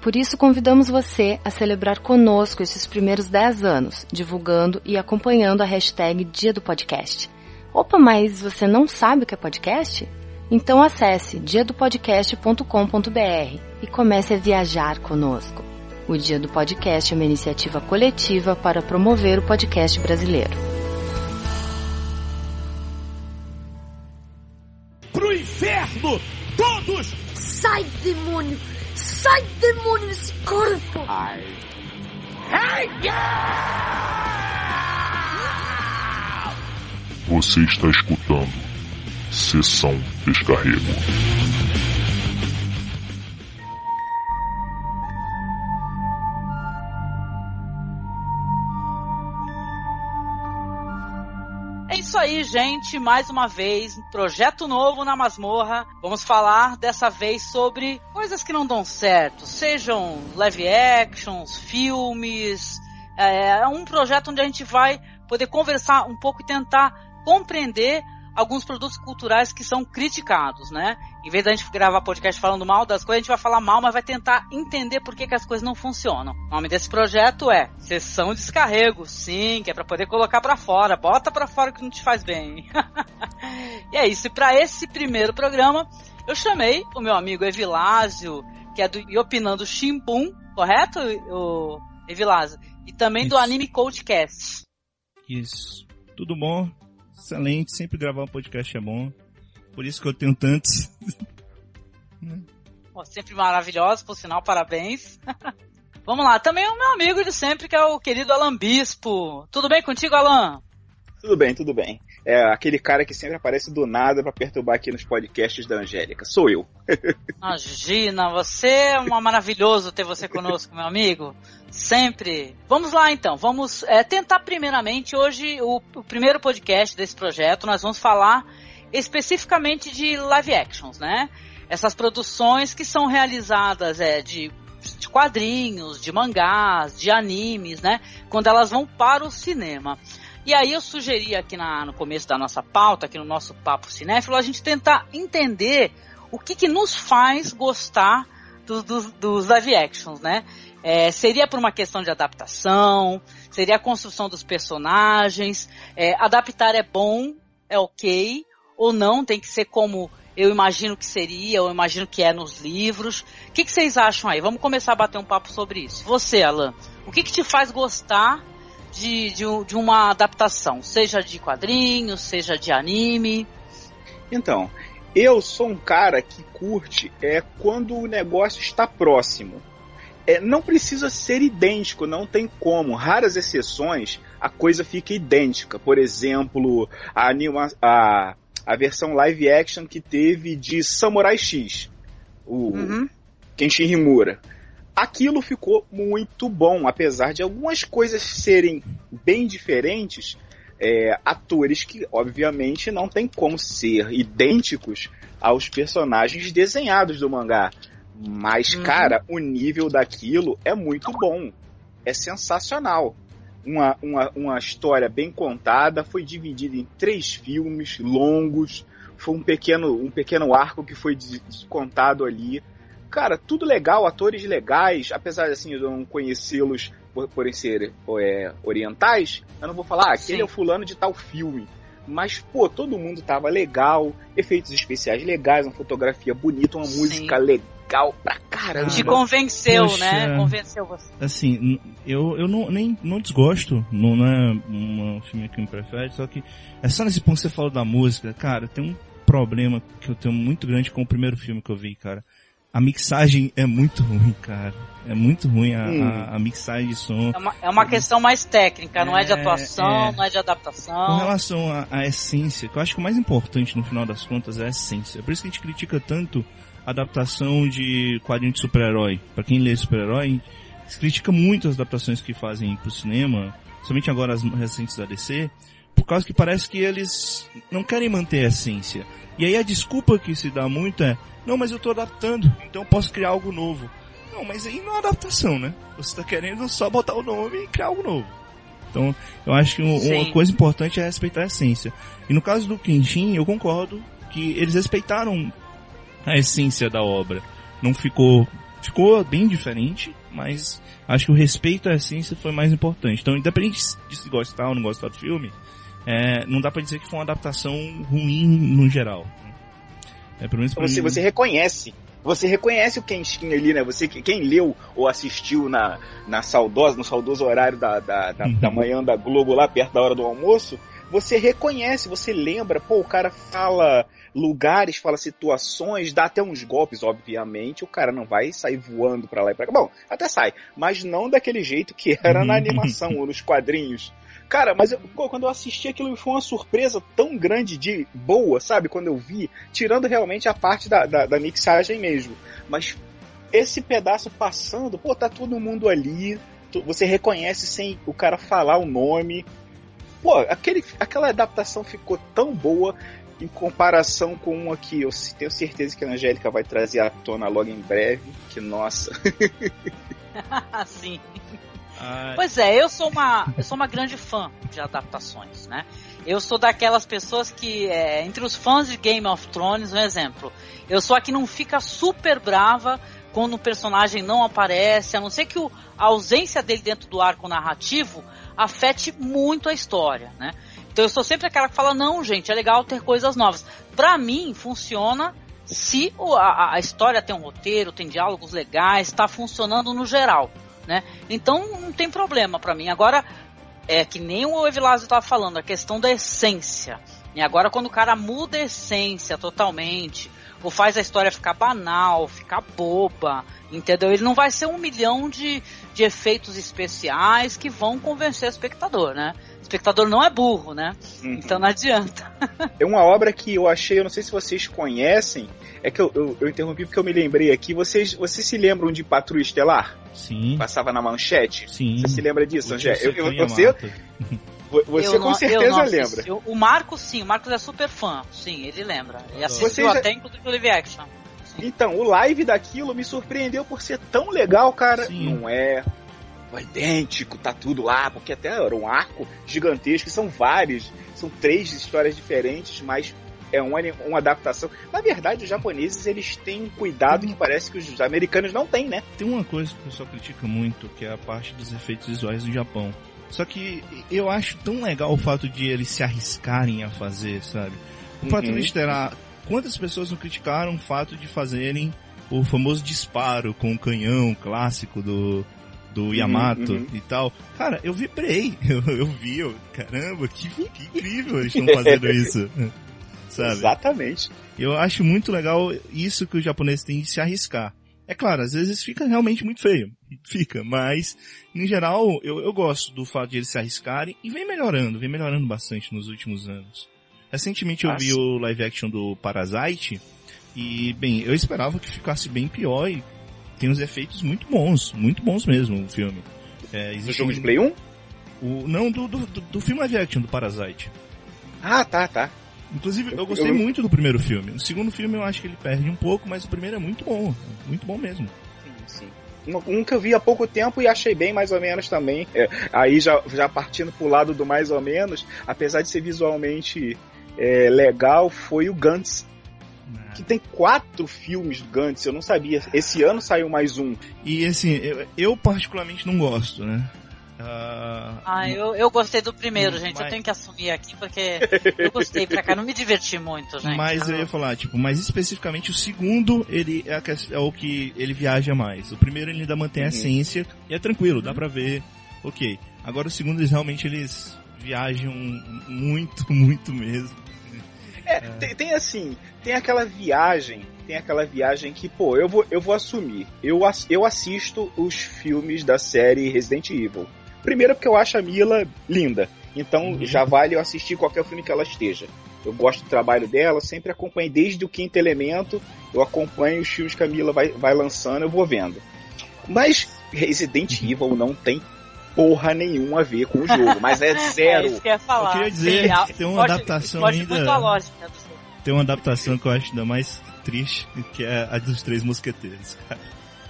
Por isso, convidamos você a celebrar conosco esses primeiros 10 anos, divulgando e acompanhando a hashtag Dia do Podcast. Opa, mas você não sabe o que é podcast? Então acesse diadopodcast.com.br e comece a viajar conosco. O Dia do Podcast é uma iniciativa coletiva para promover o podcast brasileiro. Pro inferno! Todos! Sai, demônio! Sai, demônio, desse corpo! Ai. Você está escutando Sessão Descarrego. Aí, gente. Mais uma vez, projeto novo na masmorra. Vamos falar dessa vez sobre coisas que não dão certo, sejam live actions, filmes. É um projeto onde a gente vai poder conversar um pouco e tentar compreender alguns produtos culturais que são criticados, né? Em vez da gente gravar podcast falando mal das coisas, a gente vai falar mal, mas vai tentar entender por que, que as coisas não funcionam. O nome desse projeto é Sessão Descarrego, sim, que é para poder colocar para fora, bota para fora que não te faz bem. e é isso, e para esse primeiro programa, eu chamei o meu amigo Evilásio, que é do Opinando Shimbun, correto, o Evilásio? E também Isso. do Anime Codecast. Isso. Tudo bom? Excelente. Sempre gravar um podcast é bom. Por isso que eu tenho tantos. Pô, sempre maravilhoso, por sinal, parabéns. Vamos lá, também o meu amigo de sempre, que é o querido Alan Bispo. Tudo bem contigo, Alan? Tudo bem, tudo bem. É aquele cara que sempre aparece do nada pra perturbar aqui nos podcasts da Angélica. Sou eu. Imagina, você é uma maravilhoso ter você conosco, meu amigo. Sempre. Vamos lá então, vamos é, tentar primeiramente hoje o, o primeiro podcast desse projeto. Nós vamos falar especificamente de live actions, né? Essas produções que são realizadas é, de, de quadrinhos, de mangás, de animes, né? Quando elas vão para o cinema. E aí eu sugeri aqui na, no começo da nossa pauta, aqui no nosso papo cinéfilo, a gente tentar entender o que, que nos faz gostar dos, dos, dos live actions, né? É, seria por uma questão de adaptação, seria a construção dos personagens, é, adaptar é bom, é ok, ou não, tem que ser como eu imagino que seria, ou imagino que é nos livros. O que, que vocês acham aí? Vamos começar a bater um papo sobre isso. Você, Alan, o que, que te faz gostar de, de, de uma adaptação, seja de quadrinhos, seja de anime? Então, eu sou um cara que curte é quando o negócio está próximo. É, não precisa ser idêntico, não tem como. Raras exceções, a coisa fica idêntica. Por exemplo, a, anima, a, a versão live action que teve de Samurai X, o Uhum. Kenshin Himura. Aquilo ficou muito bom, apesar de algumas coisas serem bem diferentes. é, atores que, obviamente, não tem como ser idênticos aos personagens desenhados do mangá. Mas, Uhum. cara, o nível daquilo é muito bom. É sensacional. Uma, uma, uma história bem contada, foi dividida em três filmes longos. Foi um pequeno, um pequeno arco que foi contado ali. Cara, tudo legal, atores legais, apesar assim, de eu não conhecê-los por, por serem é, orientais, eu não vou falar, ah, aquele Sim. é o fulano de tal filme. Mas, pô, todo mundo tava legal, efeitos especiais legais, uma fotografia bonita, uma Sim. música legal pra caramba. Te convenceu, Poxa. né? Convenceu você. Assim, eu, eu não, nem, não desgosto, não, não é um filme que me prefere, só que é só nesse ponto que você falou da música, cara, tem um problema que eu tenho muito grande com o primeiro filme que eu vi, cara. A mixagem é muito ruim, cara. É muito ruim a, Hum. a, a mixagem de som. É uma, é uma questão mais técnica, não é de É, atuação, é. não é de Com adaptação. relação à, à essência, que eu acho que o mais importante no final das contas é a essência. Por isso que a gente critica tanto a adaptação de quadrinho de super-herói. Pra quem lê super-herói, critica muito as adaptações que fazem pro cinema, somente agora as recentes da DC, por causa que parece que eles não querem manter a essência. E aí a desculpa que se dá muito é, não, mas eu tô adaptando, então eu posso criar algo novo. Não, mas aí não é adaptação, né? Você tá querendo só botar o nome e criar algo novo. Então, eu acho que um, uma coisa importante é respeitar a essência. E no caso do Kenshin, eu concordo que eles respeitaram a essência da obra. Não ficou, ficou bem diferente, mas acho que o respeito à essência foi mais importante. Então, independente de se gostar ou não gostar do filme, é, não dá para dizer que foi uma adaptação ruim no geral. É, pelo menos você, mim... você reconhece você reconhece o Kenshin ali, né? Você quem leu ou assistiu na, na saudosa, no saudoso horário da, da, da, da, manhã da Globo lá perto da hora do almoço, você reconhece, você lembra, pô, o cara fala lugares, fala situações, dá até uns golpes, obviamente, o cara não vai sair voando para lá e pra cá. Bom, até sai, mas não daquele jeito que era na animação ou nos quadrinhos. Cara, mas eu, quando eu assisti aquilo foi uma surpresa tão grande de boa, sabe? Quando eu vi, tirando realmente a parte da, da, da mixagem mesmo. Mas esse pedaço passando, pô, tá todo mundo ali, você reconhece sem o cara falar o nome. Pô, aquele, aquela adaptação ficou tão boa em comparação com uma que eu tenho certeza que a Angélica vai trazer à tona logo em breve, que nossa. Sim. Pois é, eu sou uma, eu sou uma grande fã de adaptações, né? Eu sou daquelas pessoas que, é, entre os fãs de Game of Thrones, um exemplo, eu sou a que não fica super brava quando o personagem não aparece, a não ser que o, a ausência dele dentro do arco narrativo afete muito a história, né? Então eu sou sempre aquela que fala, não, gente, é legal ter coisas novas. Pra mim, funciona se a, a história tem um roteiro, tem diálogos legais, está funcionando no geral né? Então não tem problema para mim. Agora, é que nem o Evilásio estava falando, a questão da essência. E agora quando o cara muda a essência totalmente, ou faz a história ficar banal, ficar boba, entendeu? Ele não vai ser um milhão de, de efeitos especiais que vão convencer o espectador, né? O espectador não é burro, né? Uhum. Então não adianta. é uma obra que eu achei, eu não sei se vocês conhecem, é que eu, eu, eu interrompi porque eu me lembrei aqui. Vocês, vocês se lembram de Patrulha Estelar? Sim. Passava na manchete? Sim. Você se lembra disso, Angé? Eu, eu, você, você não, com certeza lembra. Eu, o Marcos, sim, o Marcos é super fã. Sim, ele lembra. Ele assistiu Vocês... até inclusive o live action. Sim. Então, o live daquilo me surpreendeu por ser tão legal, cara. Sim. Não é idêntico, tá tudo lá, porque até era um arco gigantesco, são vários, são três histórias diferentes, mas é uma, uma adaptação. Na verdade, os japoneses eles têm um cuidado que parece que os americanos não têm, né? Tem uma coisa que o pessoal critica muito, que é a parte dos efeitos visuais do Japão. Só que eu acho tão legal o fato de eles se arriscarem a fazer, sabe? O uhum. fato de eles terá. Quantas pessoas não criticaram o fato de fazerem o famoso disparo com o canhão clássico do, do uhum, Yamato uhum. e tal. Cara, eu vibrei. Eu, eu vi, eu, caramba, que, que incrível eles estão fazendo isso sabe? Exatamente. Eu acho muito legal isso que o japonês tem de se arriscar. É claro, às vezes fica realmente muito feio. Fica, mas, em geral, eu, eu gosto do fato de eles se arriscarem e vem melhorando, vem melhorando bastante nos últimos anos. Recentemente eu ah, vi o live action do Parasite e, bem, eu esperava que ficasse bem pior e tem uns efeitos muito bons, muito bons mesmo o filme. É, existe jogo de Play 1? O, não, do, do, do filme live action do Parasite. Ah, tá, tá. Inclusive, eu gostei eu... muito do primeiro filme. O segundo filme eu acho que ele perde um pouco, mas o primeiro é muito bom. Muito bom mesmo. Sim, sim. Um que eu vi há pouco tempo e achei bem mais ou menos também. É, aí já, já partindo pro lado do mais ou menos, apesar de ser visualmente é, legal, foi o Gantz. Ah. Que tem quatro filmes do Gantz, eu não sabia. Esse ano saiu mais um. E assim, eu, eu particularmente não gosto, né? Uh, ah, eu, eu gostei do primeiro, gente. Mas... Eu tenho que assumir aqui porque eu gostei pra cá. Não me diverti muito, gente. Mas eu ia falar, tipo, mas especificamente o segundo, ele é, é, o que ele viaja mais. O primeiro ele ainda mantém a uhum. essência e é tranquilo, dá pra ver. Ok. Agora o segundo, eles realmente eles viajam muito, muito mesmo. É, é. Tem, tem, assim, tem aquela viagem, tem aquela viagem que, pô, eu vou, eu vou assumir. Eu, eu assisto os filmes da série Resident Evil. Primeiro porque eu acho a Mila linda. Então uhum. já vale eu assistir qualquer filme que ela esteja. Eu gosto do trabalho dela, sempre acompanho desde o Quinto Elemento, eu acompanho os filmes que a Mila vai, vai lançando, eu vou vendo. Mas Resident Evil não tem porra nenhuma a ver com o jogo, mas é zero. É isso que eu ia falar. Eu queria dizer que tem uma foge- adaptação foge ainda- lógica. Tem uma adaptação que eu acho ainda mais triste, que é a dos Três Mosqueteiros, cara.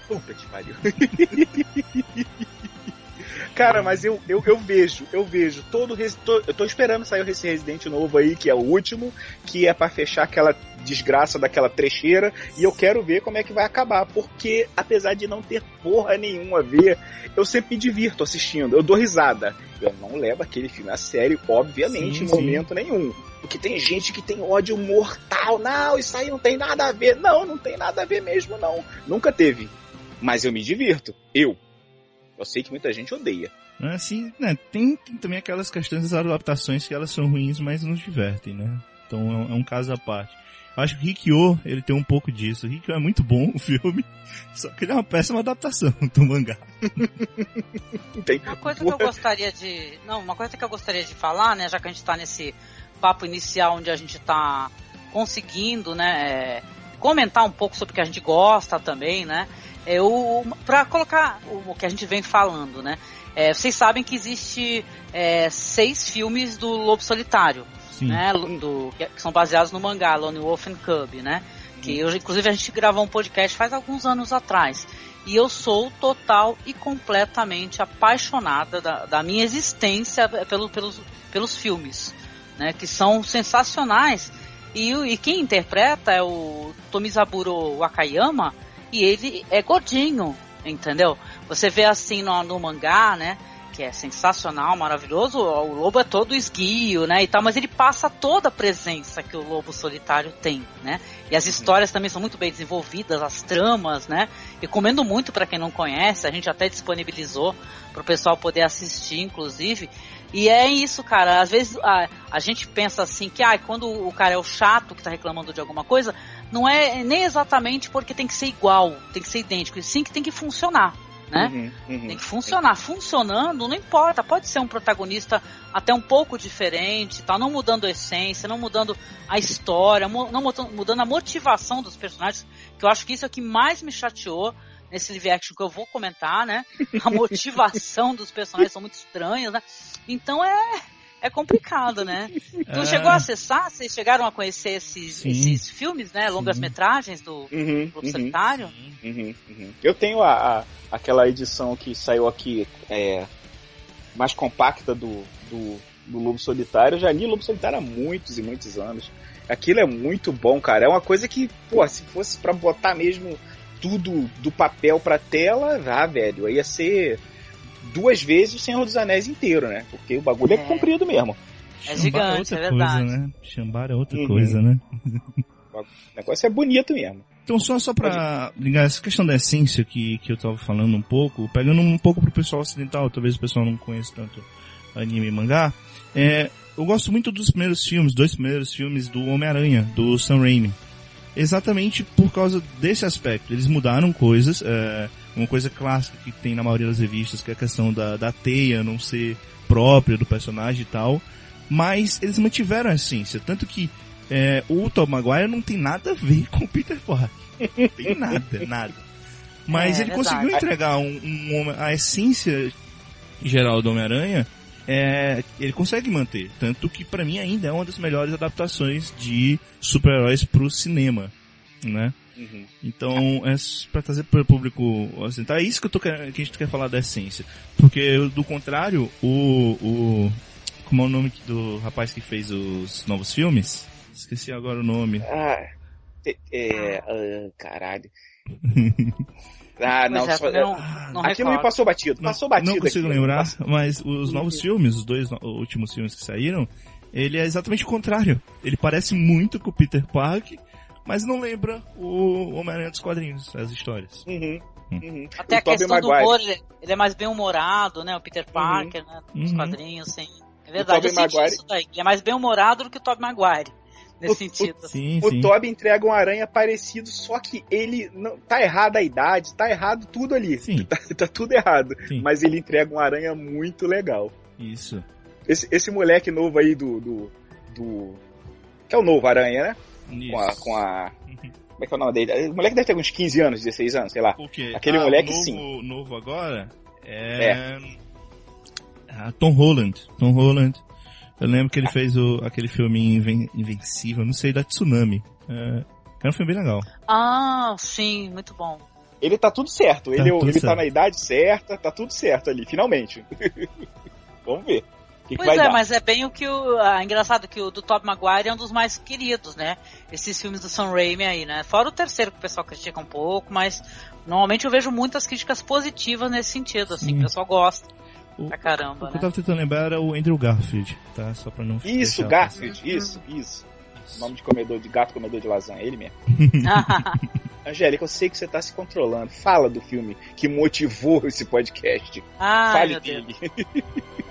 Puta que pariu. Cara, mas eu, eu, eu vejo, eu vejo todo, tô- eu tô esperando sair esse Resident novo aí, que é o último, que é pra fechar aquela desgraça daquela trecheira, e eu quero ver como é que vai acabar, porque apesar de não ter porra nenhuma a ver, eu sempre me divirto assistindo, eu dou risada. Eu não levo aquele filme a sério, obviamente, Sim, em sim. momento nenhum. Porque tem gente que tem ódio mortal, não, isso aí não tem nada a ver. Não, não tem nada a ver mesmo, não. Nunca teve. Mas eu me divirto. Eu. Eu sei que muita gente odeia. Assim, né, tem, tem também aquelas questões das adaptações que elas são ruins, mas nos divertem, né? Então é um, é um caso à parte. Eu acho que o Rikyo, ele tem um pouco disso. O Rikyo é muito bom, o filme, só que ele é uma péssima adaptação do mangá. Uma coisa que eu gostaria de. Não, uma coisa que eu gostaria de falar, né, já que a gente tá nesse papo inicial onde a gente tá conseguindo, né, é, comentar um pouco sobre o que a gente gosta também, né? Eu, pra colocar o, o que a gente vem falando, né? é, vocês sabem que existe é, seis filmes do Lobo Solitário, Sim. né? Do, que são baseados no mangá Lone Wolf and Cub, né? Que eu, inclusive a gente gravou um podcast faz alguns anos atrás. E eu sou total e completamente apaixonada da, da minha existência pelo, pelos, pelos filmes, né? Que são sensacionais. E, o- e quem interpreta é o Tomizaburo Wakayama e ele é gordinho, entendeu? Você vê assim no, no mangá, né? Que é sensacional, maravilhoso. O lobo é todo esguio, né? E tal, mas ele passa toda a presença que o lobo solitário tem, né? E as histórias também são muito bem desenvolvidas, as tramas, né? Recomendo muito para quem não conhece, a gente até disponibilizou para o pessoal poder assistir, inclusive. E é isso, cara. Às vezes a, a gente pensa assim que ah, quando o cara é o chato que tá reclamando de alguma coisa, não é nem exatamente porque tem que ser igual, tem que ser idêntico, e sim que tem que funcionar, né? Uhum, uhum. Tem que funcionar. Funcionando, não importa. Pode ser um protagonista até um pouco diferente, tá? Não mudando a essência, não mudando a história, não muda- mudando a motivação dos personagens. Que eu acho que isso é o que mais me chateou nesse live action que eu vou comentar, né? A motivação dos personagens são muito estranhas, né? Então é é complicado, né? Tu É. chegou a acessar? Vocês chegaram a conhecer esses, esses filmes, né? Longas metragens do Uhum, Lobo uhum, Solitário? uhum, uhum. Eu tenho a, a- aquela edição que saiu aqui, é, mais compacta do, do, do Lobo Solitário. Eu já li Lobo Solitário há muitos e muitos anos. Aquilo é muito bom, cara. É uma coisa que, pô, se fosse pra botar mesmo tudo do papel pra tela, ah, velho, aí ia ser duas vezes o Senhor dos Anéis inteiro, né? Porque o bagulho é, É. comprido mesmo. É Chambar gigante, outra é verdade. Coisa, né? Chambar é outra Uhum. coisa, né? O negócio é bonito mesmo. Então, só, só pra ligar essa questão da essência que, que eu tava falando um pouco, pegando um pouco pro pessoal ocidental, talvez o pessoal não conheça tanto anime e mangá, é, eu gosto muito dos primeiros filmes, dois primeiros filmes do Homem-Aranha, do Sam Raimi. Exatamente por causa desse aspecto. Eles mudaram coisas, é, uma coisa clássica que tem na maioria das revistas, que é a questão da, da teia não ser própria do personagem e tal, mas eles mantiveram a essência, tanto que é, o Tom Maguire não tem nada a ver com o Peter Parker. Não tem nada, nada. Mas É, ele verdade. conseguiu entregar um, um homem- a essência geral do Homem-Aranha, é, ele consegue manter. Tanto que pra mim ainda é uma das melhores adaptações de super-heróis pro cinema, né? Uhum. Então, é para trazer para o público ocidental, é isso que, eu tô, que a gente quer falar da essência. Porque, do contrário, o, o... Como é o nome do rapaz que fez os novos filmes? Esqueci agora o nome. Ah, é, é, ah, caralho. Ah, não, é, só, não, não aquilo me passou batido, passou batido. Não consigo aquilo. lembrar, Passou- mas os novos filmes, os dois no- últimos filmes que saíram, ele é exatamente o contrário. Ele parece muito com o Peter Parker, mas não lembra o Homem-Aranha dos quadrinhos, as histórias. Uhum, uhum. Até O a Tobey questão do Maguire. humor, ele, ele é mais bem humorado, né? O Peter Parker, né? Nos Uhum. quadrinhos, sim. É verdade, eu senti Maguire- isso daí. Ele é mais bem humorado do que o Tobey Maguire. Nesse O- sentido. assim. Sim, O sim. Toby entrega um aranha parecido, só que ele não tá errado a idade, tá errado tudo ali. Sim, Tá, tá tudo errado. sim. Mas ele entrega um aranha muito legal. Isso. Esse, esse moleque novo aí do, do, do- Que é o novo aranha, né? Com a. Com a Como é que é o nome dele? O moleque deve ter uns 15 anos, 16 anos, sei lá. O quê? Aquele Ah, moleque, o novo, sim. novo agora é... Ah, Tom Holland. Tom Holland. Eu lembro que ele fez o, aquele filme Inven- Invencível, não sei, da Tsunami. É, é um filme bem legal. Ah, sim, muito bom. Ele tá tudo certo. Ele, Tá tudo ele tá certo. na idade certa, tá tudo certo ali, finalmente. Vamos ver. O que, que Pois vai é, dar? mas é bem o que o. Ah, engraçado que o do Tobey Maguire é um dos mais queridos, né? Esses filmes do Sam Raimi aí, né? Fora o terceiro que o pessoal critica um pouco, mas normalmente eu vejo muitas críticas positivas nesse sentido, assim, Sim. o pessoal gosta O, pra o caramba, que eu né? tava tentando lembrar era o Andrew Garfield, tá? Só pra não Isso, Garfield, Uhum. isso, isso. Nome de comedor de gato, comedor de lasanha, ele mesmo. Ah, Angélica, eu sei que você tá se controlando. Fala do filme que motivou esse podcast. Ai, Fale meu Deus. dele.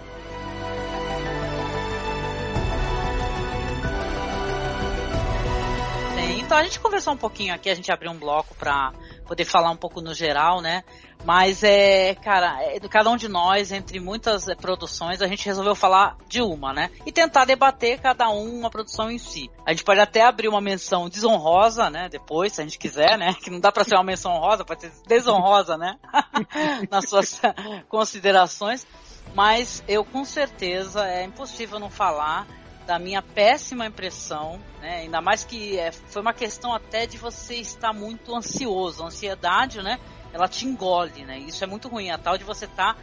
então a gente conversou um pouquinho aqui, a gente abriu um bloco pra poder falar um pouco no geral, né? Mas é, cara, é, cada um de nós, entre muitas é, produções, a gente resolveu falar de uma, né? E tentar debater cada um uma produção em si. A gente pode até abrir uma menção desonrosa, né? Depois, se a gente quiser, né? Que não dá pra ser uma menção honrosa, pode ser desonrosa, né? Nas suas considerações. Mas eu com certeza é impossível não falar da minha péssima impressão, né? Ainda mais que é, foi uma questão até de você estar muito ansioso. A ansiedade, né? Ela te engole, né? Isso é muito ruim. A tal de você estar,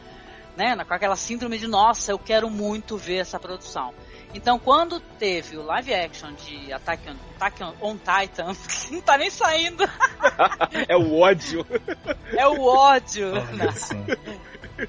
né? Com aquela síndrome de nossa, eu quero muito ver essa produção. Então, quando teve o live action de Attack on, Attack on, on Titan, que não tá nem saindo, É o ódio. é o ódio. Só.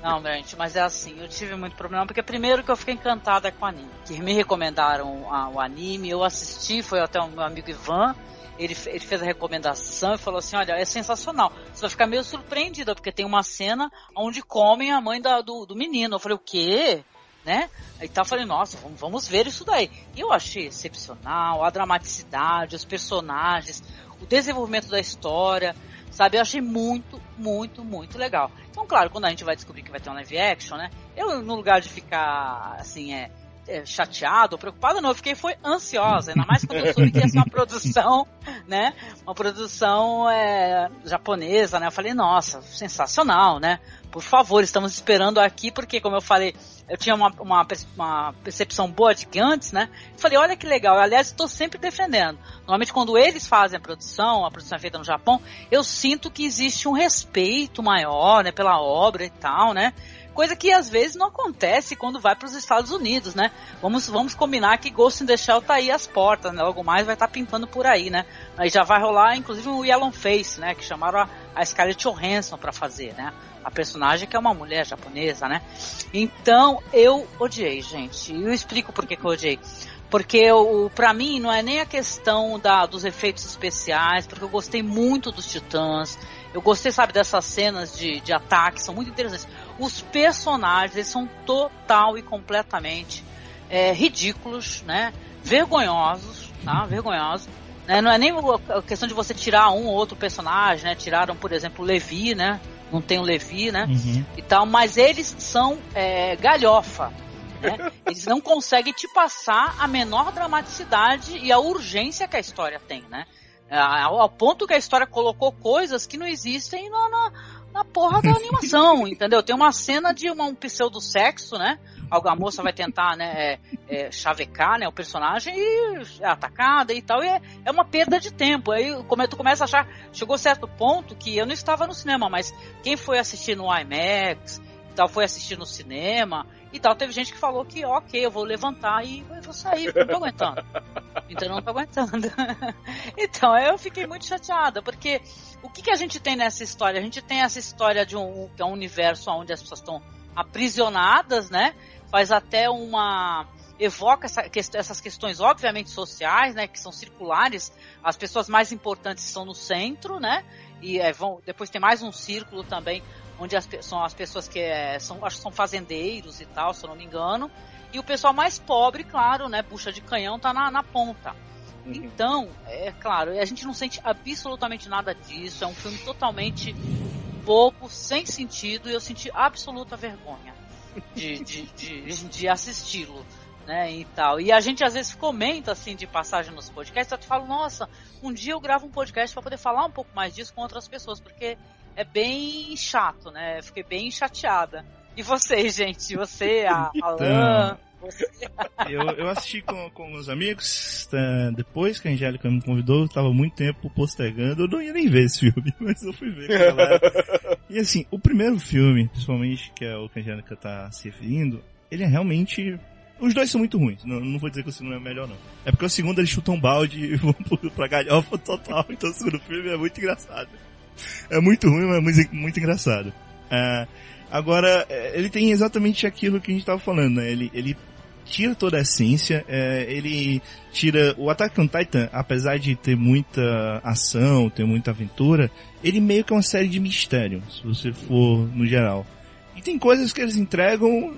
Não, gente, mas é assim, eu tive muito problema, porque primeiro que eu fiquei encantada com o anime. Que me recomendaram a- o anime, eu assisti, foi até o meu amigo Ivan, ele, ele fez a recomendação e falou assim, olha, é sensacional. Você vai ficar meio surpreendida, porque tem uma cena onde comem a mãe da- do, do menino. Eu falei, o quê? Né? Aí tá, eu falei, nossa, vamos, vamos ver isso daí. E eu achei excepcional, a dramaticidade, os personagens, o desenvolvimento da história, sabe? Eu achei muito, muito, muito legal. Então, claro, quando a gente vai descobrir que vai ter um live action, né? Eu, no lugar de ficar, assim, é, é, chateado, preocupado, não, eu fiquei foi ansiosa, ainda mais quando eu soube que ia ser uma produção, né? Uma produção é, japonesa, né? Eu falei, nossa, sensacional, né? Por favor, estamos esperando aqui, porque, como eu falei, eu tinha uma, uma, uma percepção boa de que antes, né? Eu falei, olha que legal. Aliás, estou sempre defendendo. Normalmente, quando eles fazem a produção, a produção é feita no Japão, eu sinto que existe um respeito maior, né, pela obra e tal, né? Coisa que às vezes não acontece quando vai para os Estados Unidos, né? Vamos, vamos combinar que Ghost in the Shell tá aí às portas, né? Logo mais vai estar pintando por aí, né? Aí já vai rolar, inclusive, o Yellow Face, né? Que chamaram a, a Scarlett Johansson para fazer, né? A personagem que é uma mulher japonesa, né? Então, eu odiei, gente. E eu explico por que, que eu odiei. Porque o para mim não é nem a questão da, dos efeitos especiais, porque eu gostei muito dos Titãs. Eu gostei, sabe, dessas cenas de, de ataque, são muito interessantes. Os personagens, eles são total e completamente é, ridículos, né? Vergonhosos, tá? Vergonhosos. Né? Não é nem a questão de você tirar um ou outro personagem, né? Tiraram, por exemplo, o Levi, né? Não tem o Levi, né? Uhum. e tal, mas eles são é, galhofa. Né? Eles não conseguem te passar a menor dramaticidade e a urgência que a história tem, né? Ao, ao ponto que a história colocou coisas que não existem na, na, na porra da animação, entendeu? Tem uma cena de uma, um pseudo-sexo, né? A moça vai tentar, né, é, é, chavecar, né, o personagem e é atacada e tal, e é, é uma perda de tempo. Aí come, tu começa a achar, chegou a certo ponto que eu não estava no cinema, mas quem foi assistir no IMAX e tal, foi assistir no cinema e tal, teve gente que falou que, ok, eu vou levantar e vou sair, não tô aguentando. Então eu não tô aguentando. então eu fiquei muito chateada, porque o que, que a gente tem nessa história? A gente tem essa história de um, que é um universo onde as pessoas estão aprisionadas, né? Faz até uma evoca essa, essas questões obviamente sociais, né, que são circulares. As pessoas mais importantes estão no centro, né? E é, vão, depois tem mais um círculo também onde as, são as pessoas que é, são, acho que são fazendeiros e tal, se eu não me engano. E o pessoal mais pobre, claro, né, bucha de canhão, tá na, na ponta. Uhum. Então, é claro, a gente não sente absolutamente nada disso. É um filme totalmente bobo, sem sentido, e eu senti absoluta vergonha de, de, de, de assisti-lo. Né, e tal. E a gente às vezes comenta assim de passagem nos podcasts, eu te falo, nossa, um dia eu gravo um podcast para poder falar um pouco mais disso com outras pessoas, porque é bem chato, né? Fiquei bem chateada. E vocês, gente? Você, a Então, Alan. Eu, eu assisti com, com os amigos, tá, depois que a Angélica me convidou, eu tava muito tempo postergando, eu não ia nem ver esse filme, mas eu fui ver galera. E assim, o primeiro filme, principalmente, que é o que a Angélica tá se referindo, ele é realmente... Os dois são muito ruins, não, não vou dizer que o segundo é melhor não. É porque o segundo eles chutam um balde e vão pra galhofa total, então o segundo filme é muito engraçado. É muito ruim, mas é muito, muito engraçado. É, agora, é, ele tem exatamente aquilo que a gente tava falando, né? Ele, ele tira toda a essência, é, ele tira o Attack on Titan, apesar de ter muita ação, ter muita aventura, ele meio que é uma série de mistério, se você for no geral. E tem coisas que eles entregam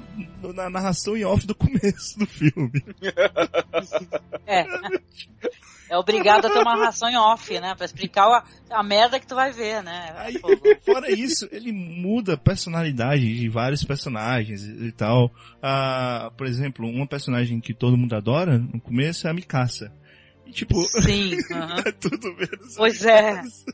na narração em off do começo do filme. É. É obrigado a ter uma ração em off, né? Pra explicar a, a merda que tu vai ver, né? Aí, fora isso, ele muda a personalidade de vários personagens e tal. Ah, por exemplo, uma personagem que todo mundo adora no começo é a Mikasa. E tipo, Sim, aham. é tudo menos. Pois é. Mikasa.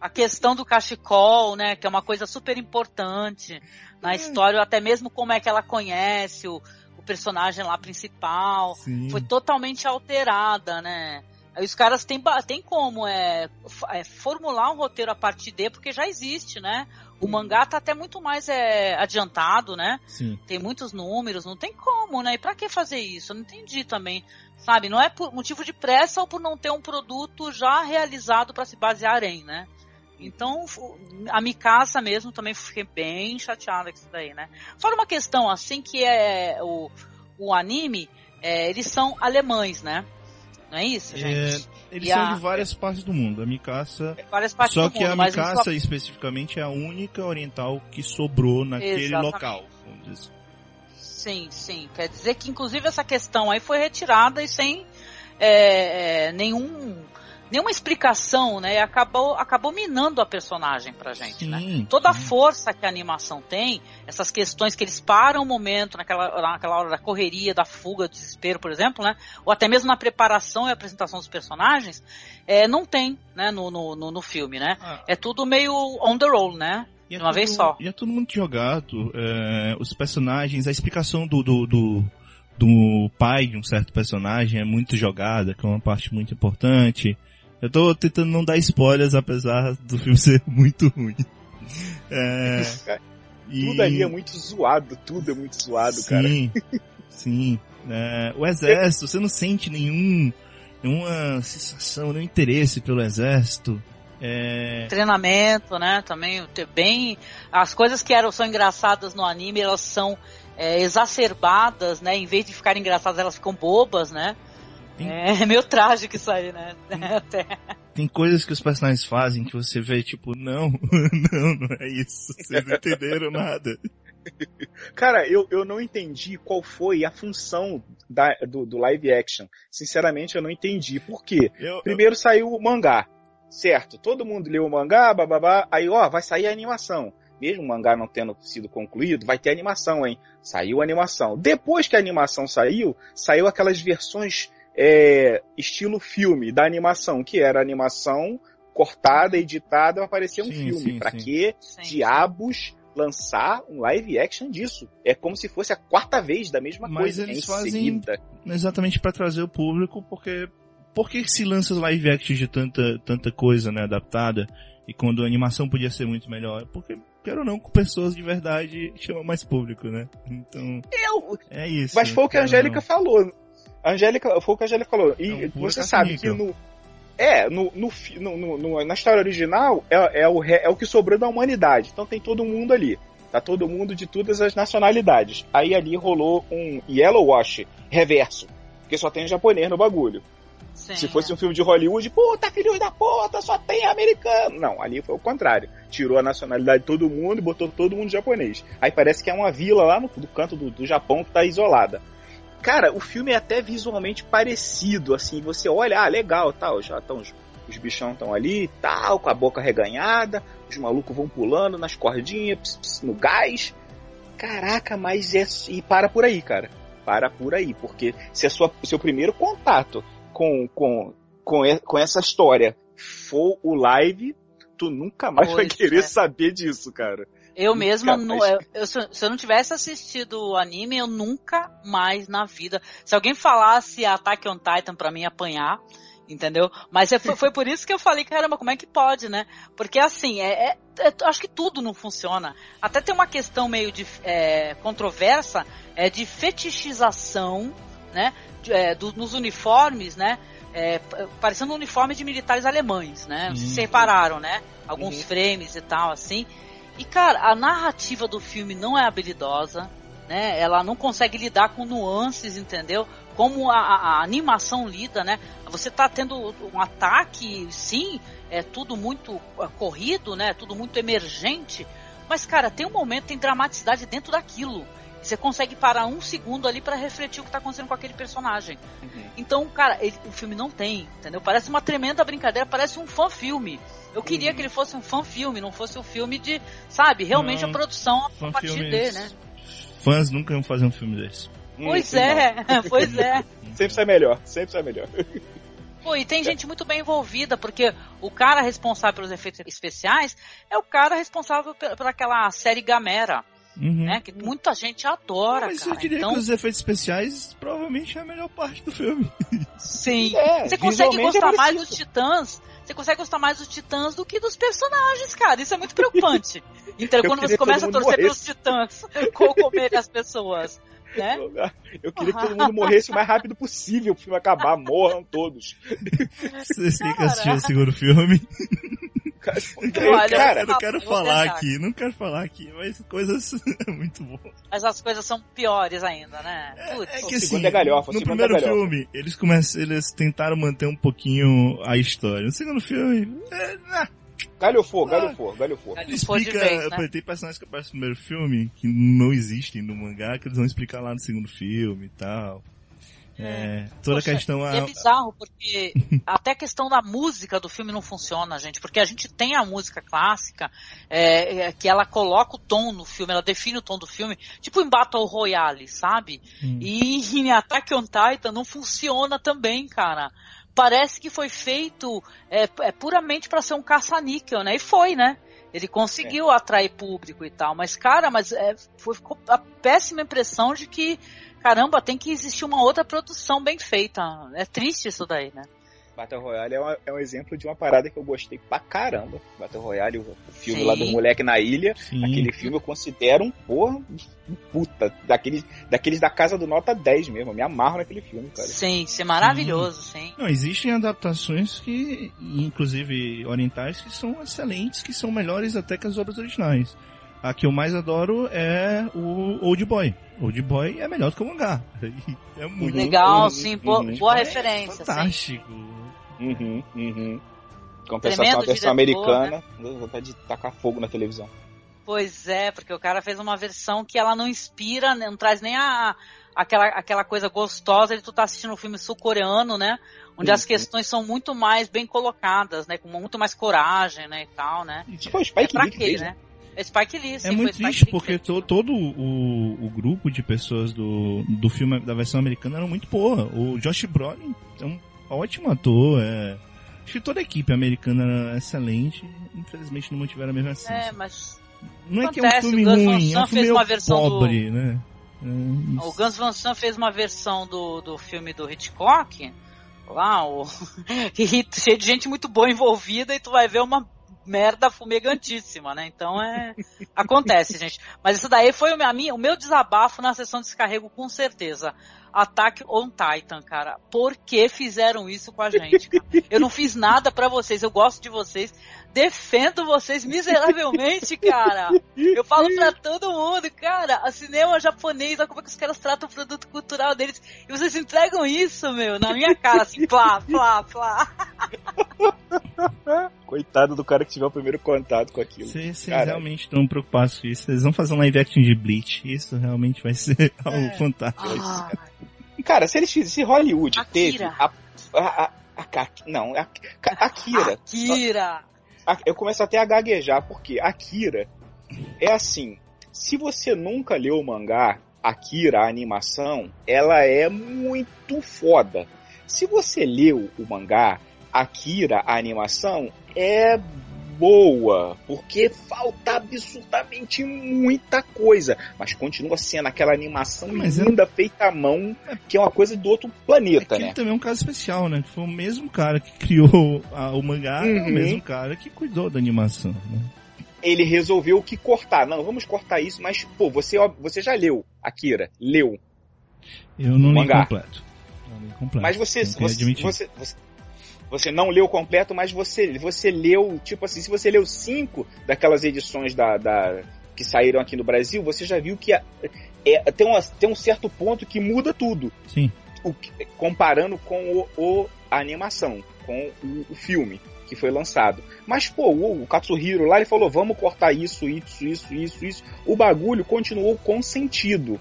A questão do cachecol, né, que é uma coisa super importante na história, até mesmo como é que ela conhece o, o personagem lá principal, Sim. foi totalmente alterada, né? Aí os caras têm, têm como é, é, formular um roteiro a partir de, porque já existe, né? O mangá tá até muito mais é, adiantado, né? Sim. Tem muitos números, não tem como, né? E pra que fazer isso? Eu não entendi também. Sabe, não é por motivo de pressa ou por não ter um produto já realizado para se basear em, né? Então, a Mikasa mesmo também fiquei bem chateada com isso daí, né? Fora uma questão assim que é o, o anime, é, eles são alemães, né? Não é isso, gente? Eles E são a- de várias partes do mundo. A Mikasa. Várias partes Só do que mundo, a Mikasa só- especificamente é a única oriental que sobrou naquele Exatamente. local. Assim. Sim, sim. Quer dizer que, inclusive, essa questão aí foi retirada e sem é, é, nenhum, nenhuma explicação, né? Acabou, acabou minando a personagem pra gente, né? Sim, Toda a sim. força que a animação tem, essas questões que eles param um momento naquela, naquela hora da correria, da fuga, do desespero, por exemplo, né? Ou até mesmo na preparação e apresentação dos personagens, é, não tem, né, no, no, no, no filme, né? Ah, É tudo meio on the roll, né? E é uma vez só. E é tudo muito jogado. é, os personagens, a explicação do, do, do, do pai de um certo personagem é muito jogada, que é uma parte muito importante. Eu tô tentando não dar spoilers, apesar do filme ser muito ruim. É, e- Tudo ali é muito zoado, tudo é muito zoado, cara. sim, Sim. É, o exército, você não sente nenhum, nenhuma sensação, nenhum interesse pelo exército. É, treinamento, né? Também ter bem as coisas que eram são engraçadas no anime, elas são é, exacerbadas, né? Em vez de ficarem engraçadas, elas ficam bobas, né? Sim. É meio trágico isso aí, né? Até. tem coisas que os personagens fazem que você vê, tipo, não, não, não é isso. Vocês não entenderam nada. Cara, eu, eu não entendi qual foi a função da, do, do live action. Sinceramente, eu não entendi. Por quê? Eu, eu- Primeiro saiu o mangá, certo? Todo mundo leu o mangá, bababá. Aí, ó, vai sair a animação. Mesmo o mangá não tendo sido concluído, vai ter animação, hein? Saiu a animação. Depois que a animação saiu, saiu aquelas versões é, estilo filme da animação, que era animação cortada, editada, vai parecer um Sim, filme. quê? Sim. diabos lançar um live action disso. É como se fosse a quarta vez da mesma Mas coisa. eles em fazem- seguida. exatamente pra trazer o público, porque por que se lança live action de tanta, tanta coisa, né, adaptada, e quando a animação podia ser muito melhor? Porque, quero ou não, com pessoas de verdade chama mais público, né? Então, Eu, é isso. mas foi o que a Angélica falou. A Angélica, foi o que a Angélica falou. E É um você sabe que no. É, no, no, no- no- no- na história original é, é o, é o que sobrou da humanidade. Então tem todo mundo ali. Tá todo mundo de todas as nacionalidades. Aí ali rolou um yellow wash reverso. Porque só tem japonês no bagulho. Sim, Se fosse é. um filme de Hollywood, puta, filhos da puta, só tem americano. Não, ali foi o contrário. Tirou a nacionalidade de todo mundo e botou todo mundo japonês. Aí parece que é uma vila lá no, do canto do, do Japão que tá isolada. Cara, o filme é até visualmente parecido, assim, você olha, ah, legal, tal, já estão os, os bichão estão ali, tal, com a boca reganhada, os malucos vão pulando nas cordinhas, ps, ps, no gás. Caraca, mas é e para por aí, cara. Para por aí, porque se é sua, seu primeiro contato com, com, com, e- com essa história for o live, tu nunca mais vai querer é. saber disso, cara. Eu mesma, eu- eu- se eu- se eu não tivesse assistido o anime, eu nunca mais na vida. Se alguém falasse Attack on Titan pra mim apanhar, entendeu? Mas é- foi, foi por isso que eu falei, caramba, como é que pode, né? Porque assim, é, é- é- eu acho que tudo não funciona. Até tem uma questão meio de é, controversa é, de fetichização, né? de- é, do- nos uniformes, né? É, parecendo um uniforme de militares alemães, né? Não sei se Sim. vocês repararam, né? Alguns Uhum. frames e tal, assim. E, cara, a narrativa do filme não é habilidosa, né? Ela não consegue lidar com nuances, entendeu? Como a, a- animação lida, né? Você tá tendo um ataque, sim, é tudo muito é, corrido, né? Tudo muito emergente. Mas, cara, tem um momento, tem dramaticidade dentro daquilo. Você consegue parar um segundo ali pra refletir o que tá acontecendo com aquele personagem. Então, cara, ele- o filme não tem, entendeu? Parece uma tremenda brincadeira, parece um fã-filme. Eu queria Uhum. que ele fosse um fã-filme, não fosse um filme de, sabe, realmente Não, a produção a Fã partir filmes- de, né? Fãs nunca iam fazer um filme desse. Pois Hum, é, pois é. Sempre sai melhor, sempre sai melhor. Pô, e tem gente muito bem envolvida, porque o cara responsável pelos efeitos especiais é o cara responsável por aquela série Gamera, Uhum. né? Que muita gente adora, Mas cara. eu diria Então, que os efeitos especiais provavelmente é a melhor parte do filme. sim. É, Você consegue é gostar mais parecido. dos titãs. Você consegue gostar mais dos titãs do que dos personagens, cara. Isso é muito preocupante. Então, quando você começa a torcer pelos titãs com comer as pessoas, né? Eu queria que todo mundo morresse o mais rápido possível, o filme acabar, morram todos. Vocês têm que assistir o segundo filme. Olha, cara, eu não quero falar tentar. aqui, não quero falar aqui, mas coisas muito boas. Mas as coisas são piores ainda, né? Putz. É que O assim, segundo é galhofa, no segundo primeiro é filme, eles começam, eles tentaram manter um pouquinho a história. No segundo filme, é, ah, Galhofou, galhofou, galhofou. Ele explica, vez, né? tem personagens que aparecem no primeiro filme que não existem no mangá, que eles vão explicar lá no segundo filme e tal. É, toda Poxa, a questão e é a, bizarro, porque até a questão da música do filme não funciona, gente. Porque a gente tem a música clássica, é, é, que ela coloca o tom no filme, ela define o tom do filme, tipo em Battle Royale, sabe? Hum. E em Attack on Titan não funciona também, cara. Parece que foi feito é, é puramente para ser um caça-níquel, né? E foi, né? Ele conseguiu atrair público e tal, mas cara, mas é, foi, ficou a péssima impressão de que caramba, tem que existir uma outra produção bem feita. É triste isso daí, né? Battle Royale é, uma- é um exemplo de uma parada que eu gostei pra caramba. Battle Royale, o, filme Sim. lá do moleque na ilha. Sim. Aquele filme eu considero um porra, um puta. Daqueles, daqueles da casa do nota 10 mesmo. Eu me amarro naquele filme, cara. Sim, sim, maravilhoso, sim. Não, existem adaptações que, inclusive orientais, que são excelentes, que são melhores até que as obras originais. A que eu mais adoro é o Old Boy. Old Boy é melhor do que o mangá. É muito Legal, uhum, sim, boa, uhum. boa É referência. sim. Fantástico. Uhum, uhum. Compensação, Tremendo a versão diretor, americana, dá vontade de tacar fogo na televisão. Pois é, porque o cara fez uma versão que ela não inspira, né, não traz nem a, aquela, aquela coisa gostosa de tu tá assistindo um filme sul-coreano, né? Onde Uhum. as questões são muito mais bem colocadas, né? Com muito mais coragem, né? E tal, né? Isso foi o É Spike Lee que fez, né? né? É Spike Lee, sim, É muito triste Lee que porque to- todo o, o grupo de pessoas do, do filme da versão americana eram muito boa. O Josh Brolin é um ótimo ator. É... Acho que toda a equipe americana era excelente. Infelizmente não mantiveram a mesma essência. É, mas não é que é um acontece, filme o Gus Van ruim, é um filme fez meio uma versão do- pobre, né? É, o Gus Van Sant fez uma versão do, do filme do Hitchcock, lá, o... cheio de gente muito boa envolvida, e tu vai ver uma merda fumegantíssima, né? Então é. Acontece, gente. Mas isso daí foi o meu, o meu desabafo na sessão de descarrego, com certeza. Attack on Titan, cara. Por que fizeram isso com a gente? cara? Eu não fiz nada pra vocês, eu gosto de vocês, defendo vocês miseravelmente, cara. Eu falo pra todo mundo, cara, a cinema japonês, olha como é que os caras tratam o produto cultural deles. E vocês entregam isso, meu, na minha cara, assim, plá, plá, plá. Coitado do cara que tiver o primeiro contato com aquilo. Vocês vocês realmente estão preocupados com isso. Eles vão fazer um live action de Bleach. Isso realmente vai ser algo fantástico. Ah, Cara, se eles se Hollywood Akira. teve a, a, a, a- a- não, a, a, Akira. Akira. Eu começo até a gaguejar, porque Akira é assim, se você nunca leu o mangá, Akira, a animação, ela é muito foda. Se você leu o mangá, Akira, a animação, é boa, porque falta absolutamente muita coisa, mas continua sendo aquela animação Mas é- linda, feita à mão, que é uma coisa do outro planeta, Aquele né? também é um caso especial, né? Que foi o mesmo cara que criou a- o mangá, é o Uhum. mesmo cara que cuidou da animação, né? Ele resolveu que cortar, não, vamos cortar isso, mas, pô, você, você já leu, Akira, leu, Eu não li Mangá. completo. Não li completo. Mas você, você, você, você, você não leu completo, mas você, você leu, tipo assim, se você leu cinco daquelas edições da, da- que saíram aqui no Brasil, você já viu que a- é, tem, uma, tem um certo ponto que muda tudo, Sim. o comparando com o, o- a animação, com o, o filme que foi lançado. Mas, pô, o, o Katsuhiro lá, ele falou, vamos cortar isso, isso, isso, isso, isso. O bagulho continuou com sentido.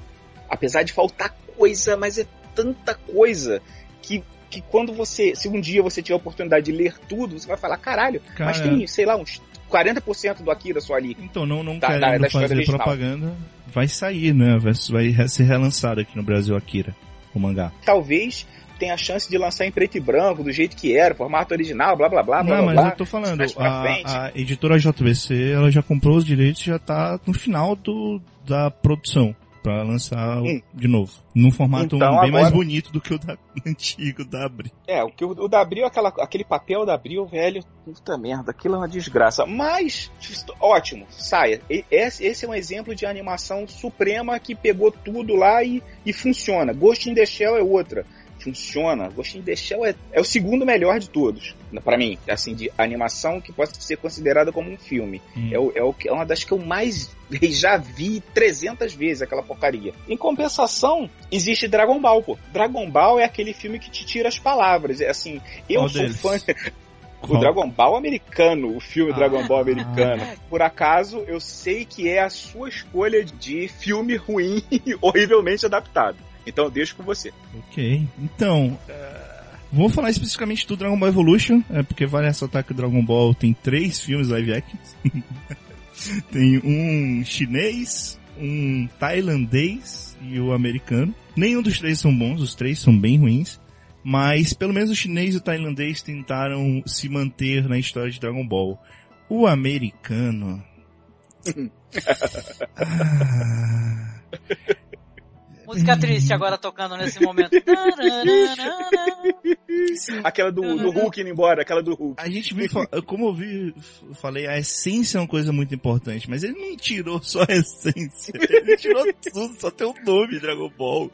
Apesar de faltar coisa, mas é tanta coisa que, que quando você, se um dia você tiver a oportunidade de ler tudo, você vai falar, caralho, mas tem, sei lá, uns 40% do Akira só ali. Então, não, não Da- da- querendo da história fazer original. propaganda, vai sair, né? Vai, vai ser relançado aqui no Brasil, Akira, o mangá. Talvez tenha a chance de lançar em preto e branco, do jeito que era, formato original, blá blá blá, não, blá mas blá. eu tô falando, a, a editora JBC, ela já comprou os direitos e já tá no final do, da produção. Pra lançar de novo. Num formato Então, bem mais agora- bonito do que o da, antigo da Abril. É, o, que o, o da Abril, aquela, aquele papel da Abril, velho, puta merda, aquilo é uma desgraça. Mas, ótimo, saia. Esse, esse é um exemplo de animação suprema que pegou tudo lá e, e funciona. Ghost in the Shell é outra. Funciona. Ghost in the Shell é, é o segundo melhor de todos, pra mim. Assim, de animação que pode ser considerada como um filme. Hum. É, o- é, o é uma das que eu mais já vi 300 vezes aquela porcaria. Em compensação, existe Dragon Ball, pô. Dragon Ball é aquele filme que te tira as palavras. É assim, eu Qual sou deles? fã. O Qual? Dragon Ball americano, o filme Ah. Dragon Ball americano. Por acaso, eu sei que é a sua escolha de filme ruim e horrivelmente adaptado. Então eu deixo com você. Ok. Então, eh, vou falar especificamente do Dragon Ball Evolution, é porque vale ressaltar que o Dragon Ball tem três filmes live action. tem um chinês, um tailandês e o americano. Nenhum dos três são bons, os três são bem ruins. Mas pelo menos o chinês e o tailandês tentaram se manter na história de Dragon Ball. O americano. Ah, Música triste agora tocando nesse momento. Aquela do, do Hulk indo embora, aquela do Hulk. A gente viu, como eu vi, falei, a essência é uma coisa muito importante, mas ele não tirou só a essência, ele tirou tudo, só tem o nome Dragon Ball.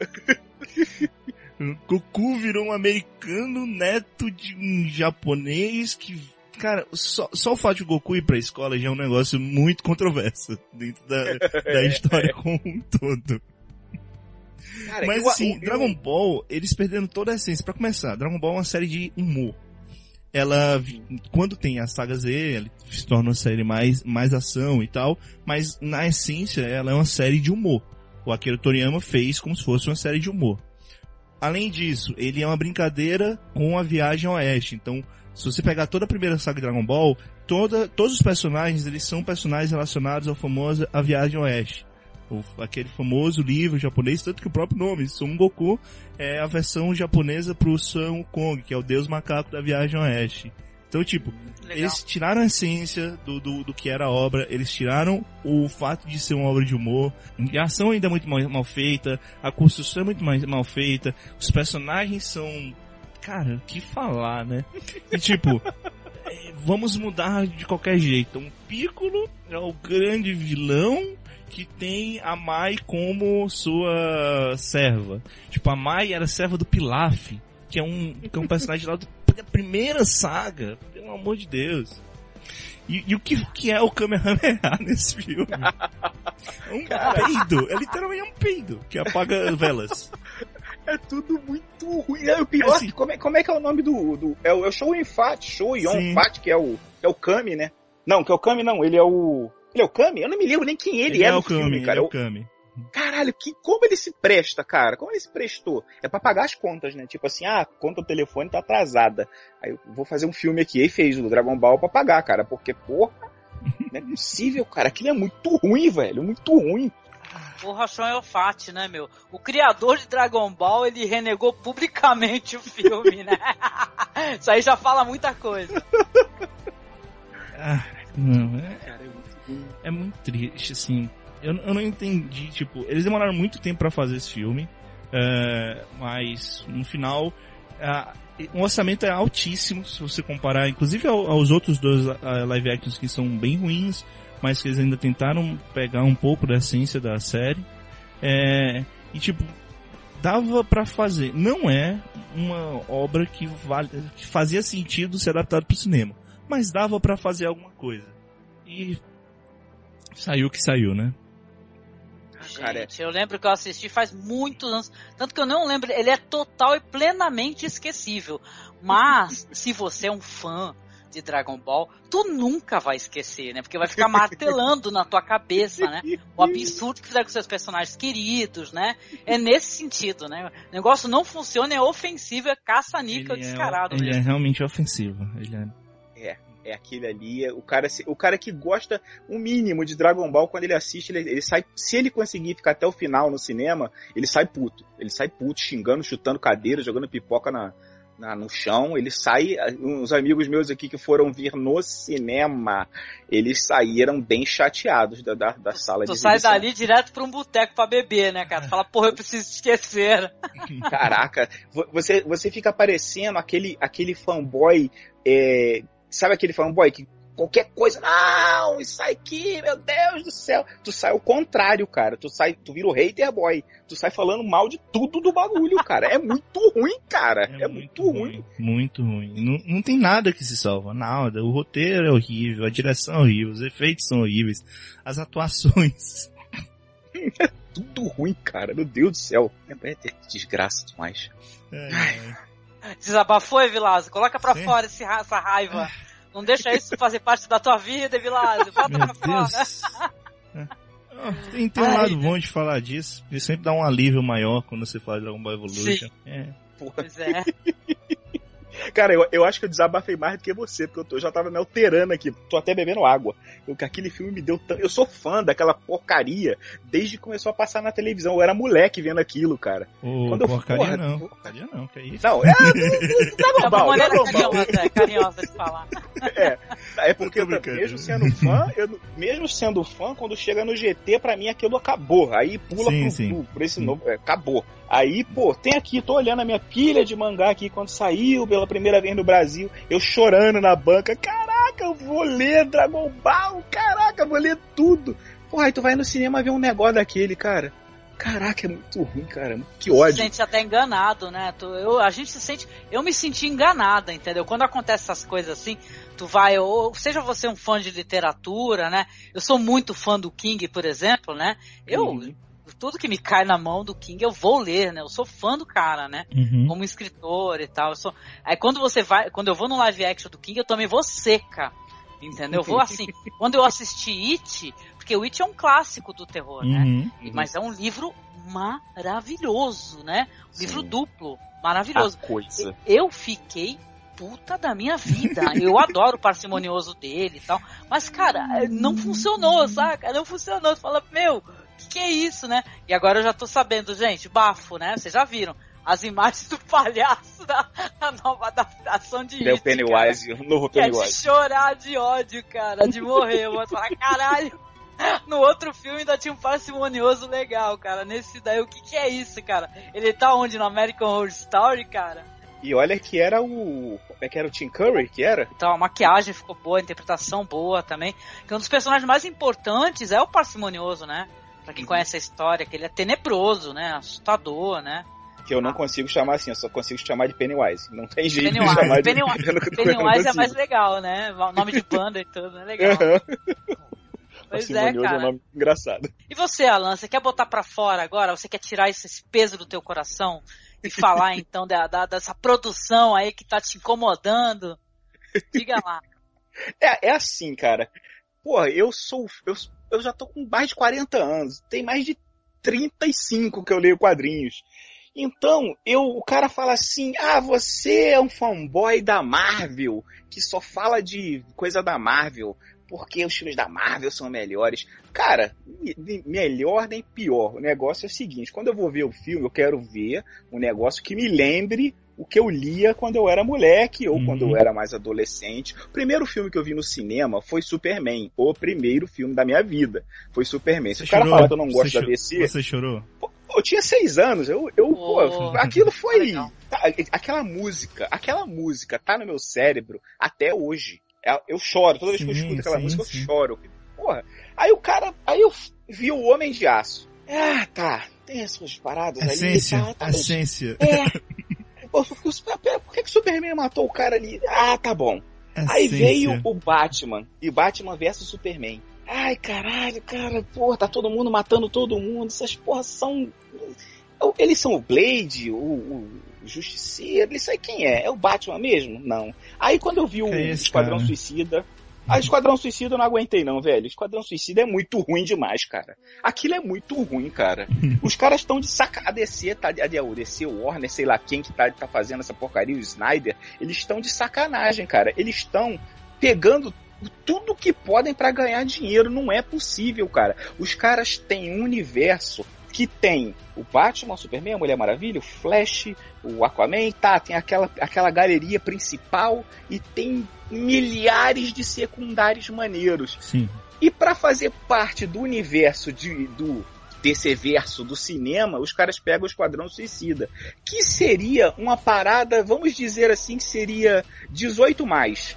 Goku virou um americano neto de um japonês que, cara, só, só o fato de Goku ir pra escola já é um negócio muito controverso dentro da, da história como um todo. Cara, Mas eu- assim, eu- Dragon Ball, eles perderam toda a essência. Pra começar, Dragon Ball é uma série de humor. Ela, quando tem a saga Z, ela se torna uma série mais, mais ação e tal, mas na essência ela é uma série de humor. O Akira Toriyama fez como se fosse uma série de humor. Além disso, ele é uma brincadeira com a viagem ao oeste. Então, se você pegar toda a primeira saga de Dragon Ball, toda, todos os personagens, eles são personagens relacionados ao famoso A Viagem ao Oeste. Aquele famoso livro japonês, tanto que o próprio nome, Son Goku, é a versão japonesa pro Sun Kong, que é o deus macaco da Viagem ao Oeste. Então, tipo, Legal. eles tiraram a essência do, do, do que era a obra, eles tiraram o fato de ser uma obra de humor, a ação ainda é muito mal, mal feita, a construção é muito mais mal feita, os personagens são. Cara, o que falar, né? E tipo, é, vamos mudar de qualquer jeito. Um Piccolo é o grande vilão que tem a Mai como sua serva. Tipo, a Mai era serva do Pilaf, que é um, que é um personagem lá do, da primeira saga. Pelo amor de Deus. E, e o que, que é o Kamehameha nesse filme? É um peido. É literalmente um peido que apaga velas. É tudo muito ruim. É o pior, Assim- que como, é, como é que é o nome do. do é, o, é o Show Fat, Show Yon Sim. Fat, que é o, é o Kami, né? Não, que é o Kami não, ele é o. Ele é o Kami? Eu não me lembro nem quem ele, é, é no o Kami, filme, ele cara. é o Eu- Kami. Caralho, que, como ele se presta, cara? Como ele se prestou? É pra pagar as contas, né? Tipo assim, ah, a conta do telefone tá atrasada. Aí eu vou fazer um filme aqui. Aí fez o Dragon Ball pra pagar, cara. Porque, porra, não é possível, cara. Aquilo é muito ruim, velho. Muito ruim. O Rachon Elfati, né, meu? O criador de Dragon Ball, ele renegou publicamente o filme, né? Isso aí já fala muita coisa. Ah, não, é, é muito triste, assim. Eu, eu não entendi, tipo, eles demoraram muito tempo pra fazer esse filme, é, mas no final, ah, o orçamento é altíssimo, se você comparar, inclusive ao- aos outros dois ah, live actions que são bem ruins, mas que eles ainda tentaram pegar um pouco da essência da série. É, e tipo, dava pra fazer. Não é uma obra que, vale, que fazia sentido ser adaptado pro cinema, mas dava pra fazer alguma coisa. E saiu o que saiu, né? Cara, Gente, eu lembro que eu assisti faz muitos anos. Tanto que eu não lembro. Ele é total e plenamente esquecível. Mas, se você é um fã de Dragon Ball, tu nunca vai esquecer, né? Porque vai ficar martelando na tua cabeça, né? O absurdo que fizeram com seus personagens queridos, né? É nesse sentido, né? O negócio não funciona, é ofensivo, é caça-níquel é- descarado ele é mesmo. realmente ofensivo. Ele é é aquele ali, é o cara, o cara que gosta o mínimo de Dragon Ball, quando ele assiste, ele, ele sai, se ele conseguir ficar até o final no cinema, ele sai puto. Ele sai puto, xingando, chutando cadeira, jogando pipoca na, na- no chão. Ele sai, uns amigos meus aqui que foram vir no cinema, eles saíram bem chateados da, da, da sala Tu de sai exibição. dali direto pra um boteco pra beber, né, cara? Tu fala, porra, eu preciso esquecer. Caraca, vo- você, você fica parecendo aquele, aquele fanboy, é, sabe aquele fanboy que qualquer coisa, não, isso aqui, meu Deus do céu. Tu sai ao contrário, cara. Tu sai, tu vira o hater boy. Tu sai falando mal de tudo do bagulho, cara. É muito ruim, cara. É, muito, ruim. Muito ruim. Não, não tem nada que se salva. Nada. O roteiro é horrível, a direção é horrível, os efeitos são horríveis, as atuações. Tudo ruim, cara. Meu Deus do céu. É, é desgraça demais. É, Desabafou, Evilásio? Coloca pra Sim. fora esse essa raiva. Não deixa isso fazer parte da tua vida, Evilásio. Bota Meu pra fora. Deus. É. Ah, Tem, tem um Ai. lado bom de falar disso. Ele sempre dá um alívio maior quando você fala de Dragon Ball Evolution. É. Porra. Pois é. Cara, eu, eu acho que eu desabafei mais do que você, porque eu, tô- eu já tava me alterando aqui. Tô até bebendo água. Eu, que aquele filme me deu tanto. Eu sou fã daquela porcaria desde que começou a passar na televisão. Eu era moleque vendo aquilo, cara. Ô, Quando eu- porcaria porra, não. Porcaria não, que é isso? Não, é. É Ball, maneira Dragon Ball. carinhosa, é, carinhosa de falar. É porque, Eu mesmo sendo fã, eu- mesmo sendo fã, quando chega no GT, pra mim aquilo acabou. Aí pula Sim, pro, sim. pro- por esse novo. é, acabou. Aí, pô, tem aqui, tô olhando a minha pilha de mangá aqui quando saiu pela primeira vez no Brasil, eu chorando na banca. Caraca, eu vou ler Dragon Ball, caraca, eu vou ler tudo. Porra, aí tu vai no cinema ver um negócio daquele, cara. Caraca, é muito ruim, cara. Que Se ódio. sente até enganado, né? Tu, eu, a gente se sente. Eu me senti enganada, entendeu? Quando acontece essas coisas assim, tu vai, ou seja você um fã de literatura, né? Eu sou muito fã do King, por exemplo, né? Eu. Tudo que me cai na mão do King eu vou ler, né? Eu sou fã do cara, né? Uhum. Como escritor e tal. Eu sou... Aí quando você vai, quando eu vou no live action do King, eu também vou seca. Entendeu? Eu vou assim. quando eu assisti It, porque o It é um clássico do terror, né? Uhum. Mas é um livro maravilhoso, né? Um livro duplo, maravilhoso. A coisa. Eu fiquei puta da minha vida. Eu adoro o parcimonioso dele e tal. Mas, cara, não funcionou, saca? Não funcionou. Você fala, meu, que, que é isso, né? E agora eu já tô sabendo, gente, bafo, né? Vocês já viram. As imagens do palhaço da, da nova adaptação de o It, cara. Pennywise, o novo Que é de Pennywise. chorar de ódio, cara, de morrer. Eu vou falar, caralho. No outro filme ainda tinha um parcimonioso legal, cara. Nesse daí, o que que é isso, cara? Ele tá onde? No American Horror Story, cara? E olha que era o. Como é que era o Tim Curry que era? Então, a maquiagem ficou boa, a interpretação boa também. Que um dos personagens mais importantes é o parcimonioso, né? Pra quem conhece a história, que ele é tenebroso, né? Assustador, né? Que eu não consigo chamar assim, eu só consigo chamar de Pennywise. Não tem jeito de Pennywise. chamar de Pennywise. eu não- eu não Pennywise é consigo. mais legal, né? O nome de banda e tudo, é legal. Aham. Pois é, Parcimonioso cara. um nome engraçado. E você, Alan, você quer botar pra fora agora? Você quer tirar esse, esse peso do teu coração e falar então da, da- dessa produção aí que tá te incomodando? Diga lá. É, é assim, cara. Porra, eu sou. Eu, eu já tô com mais de 40 anos. Tem mais de 35 que eu leio quadrinhos. Então, eu, o cara fala assim: ah, você é um fanboy da Marvel, que só fala de coisa da Marvel, porque os filmes da Marvel são melhores. Cara, melhor nem pior. O negócio é o seguinte: quando eu vou ver o filme, eu quero ver um negócio que me lembre o que eu lia quando eu era moleque ou uhum. quando eu era mais adolescente. O primeiro filme que eu vi no cinema foi Superman, o primeiro filme da minha vida. Foi Superman. Se você o cara chorou? fala que eu não gosto você da DC. Você chorou? Pô, eu tinha seis anos, eu, eu oh, pô, aquilo foi. Tá, aquela música, aquela música tá no meu cérebro até hoje. É, eu choro, toda vez que eu escuto aquela sim, música, sim. eu choro. Porra. Aí o cara, aí eu vi o Homem de Aço. Ah, tá. Tem essas paradas essência, ali. Tá, tá, essência. É. Pô, por que, que o Superman matou o cara ali? Ah, tá bom. Essência. Aí veio o Batman. E Batman versus Superman. Ai, caralho, cara, porra, tá todo mundo matando todo mundo. Essas porras são. Eles são o Blade, o, o Justiceiro, eles sei quem é. É o Batman mesmo? Não. Aí quando eu vi o é esse, Esquadrão cara? Suicida, a Esquadrão Suicida eu não aguentei, não, velho. Esquadrão Suicida é muito ruim demais, cara. Aquilo é muito ruim, cara. Os caras estão de saca. A DC, tá, a DC, o Warner, sei lá quem que tá, tá fazendo essa porcaria, o Snyder, eles estão de sacanagem, cara. Eles estão pegando tudo que podem para ganhar dinheiro. Não é possível, cara. Os caras têm um universo que tem o Batman, o Superman, a Mulher Maravilha, o Flash, o Aquaman, tá, tem aquela, aquela galeria principal e tem milhares de secundários maneiros. Sim. E para fazer parte do universo de, do desse verso do cinema, os caras pegam o Esquadrão Suicida, que seria uma parada, vamos dizer assim, que seria 18 mais.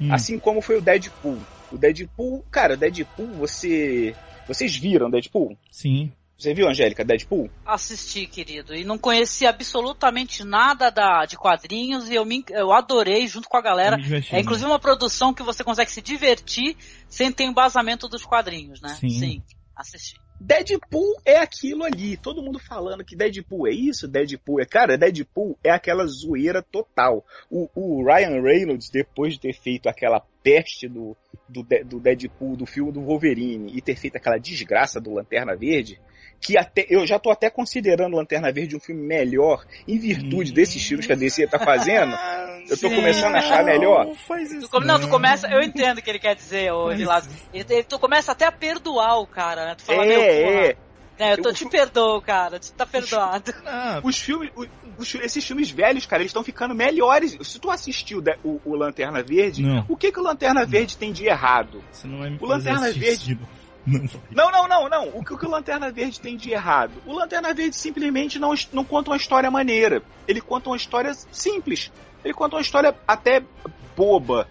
Hum. Assim como foi o Deadpool. O Deadpool, cara, Deadpool, você vocês viram Deadpool? Sim. Você viu, Angélica, Deadpool? Assisti, querido. E não conheci absolutamente nada da, de quadrinhos e eu, me, eu adorei junto com a galera. É inclusive uma produção que você consegue se divertir sem ter embasamento dos quadrinhos, né? Sim. Sim, assisti. Deadpool é aquilo ali. Todo mundo falando que Deadpool é isso, Deadpool é. Cara, Deadpool é aquela zoeira total. O, o Ryan Reynolds, depois de ter feito aquela peste do, do, do Deadpool, do filme do Wolverine, e ter feito aquela desgraça do Lanterna Verde, que até eu já tô até considerando Lanterna Verde um filme melhor em virtude desses filmes que a DC tá fazendo. Eu tô começando a achar melhor. Não, faz isso tu, não, tu começa, eu entendo o que ele quer dizer, ô Vilas. Tu começa até a perdoar o cara, né? Tu fala, é, meu, porra, é. É, eu tô, eu, te perdoo, cara. Tu tá perdoado. Ah, os filmes, os, esses filmes velhos, cara, eles estão ficando melhores. Se tu assistiu o, o Lanterna Verde, não. o que que o Lanterna Verde tem de errado? o Lanterna Verde, não, não, não, não. O que, o que o Lanterna Verde tem de errado? O Lanterna Verde simplesmente não, não conta uma história maneira. Ele conta uma história simples. Ele conta uma história até boba.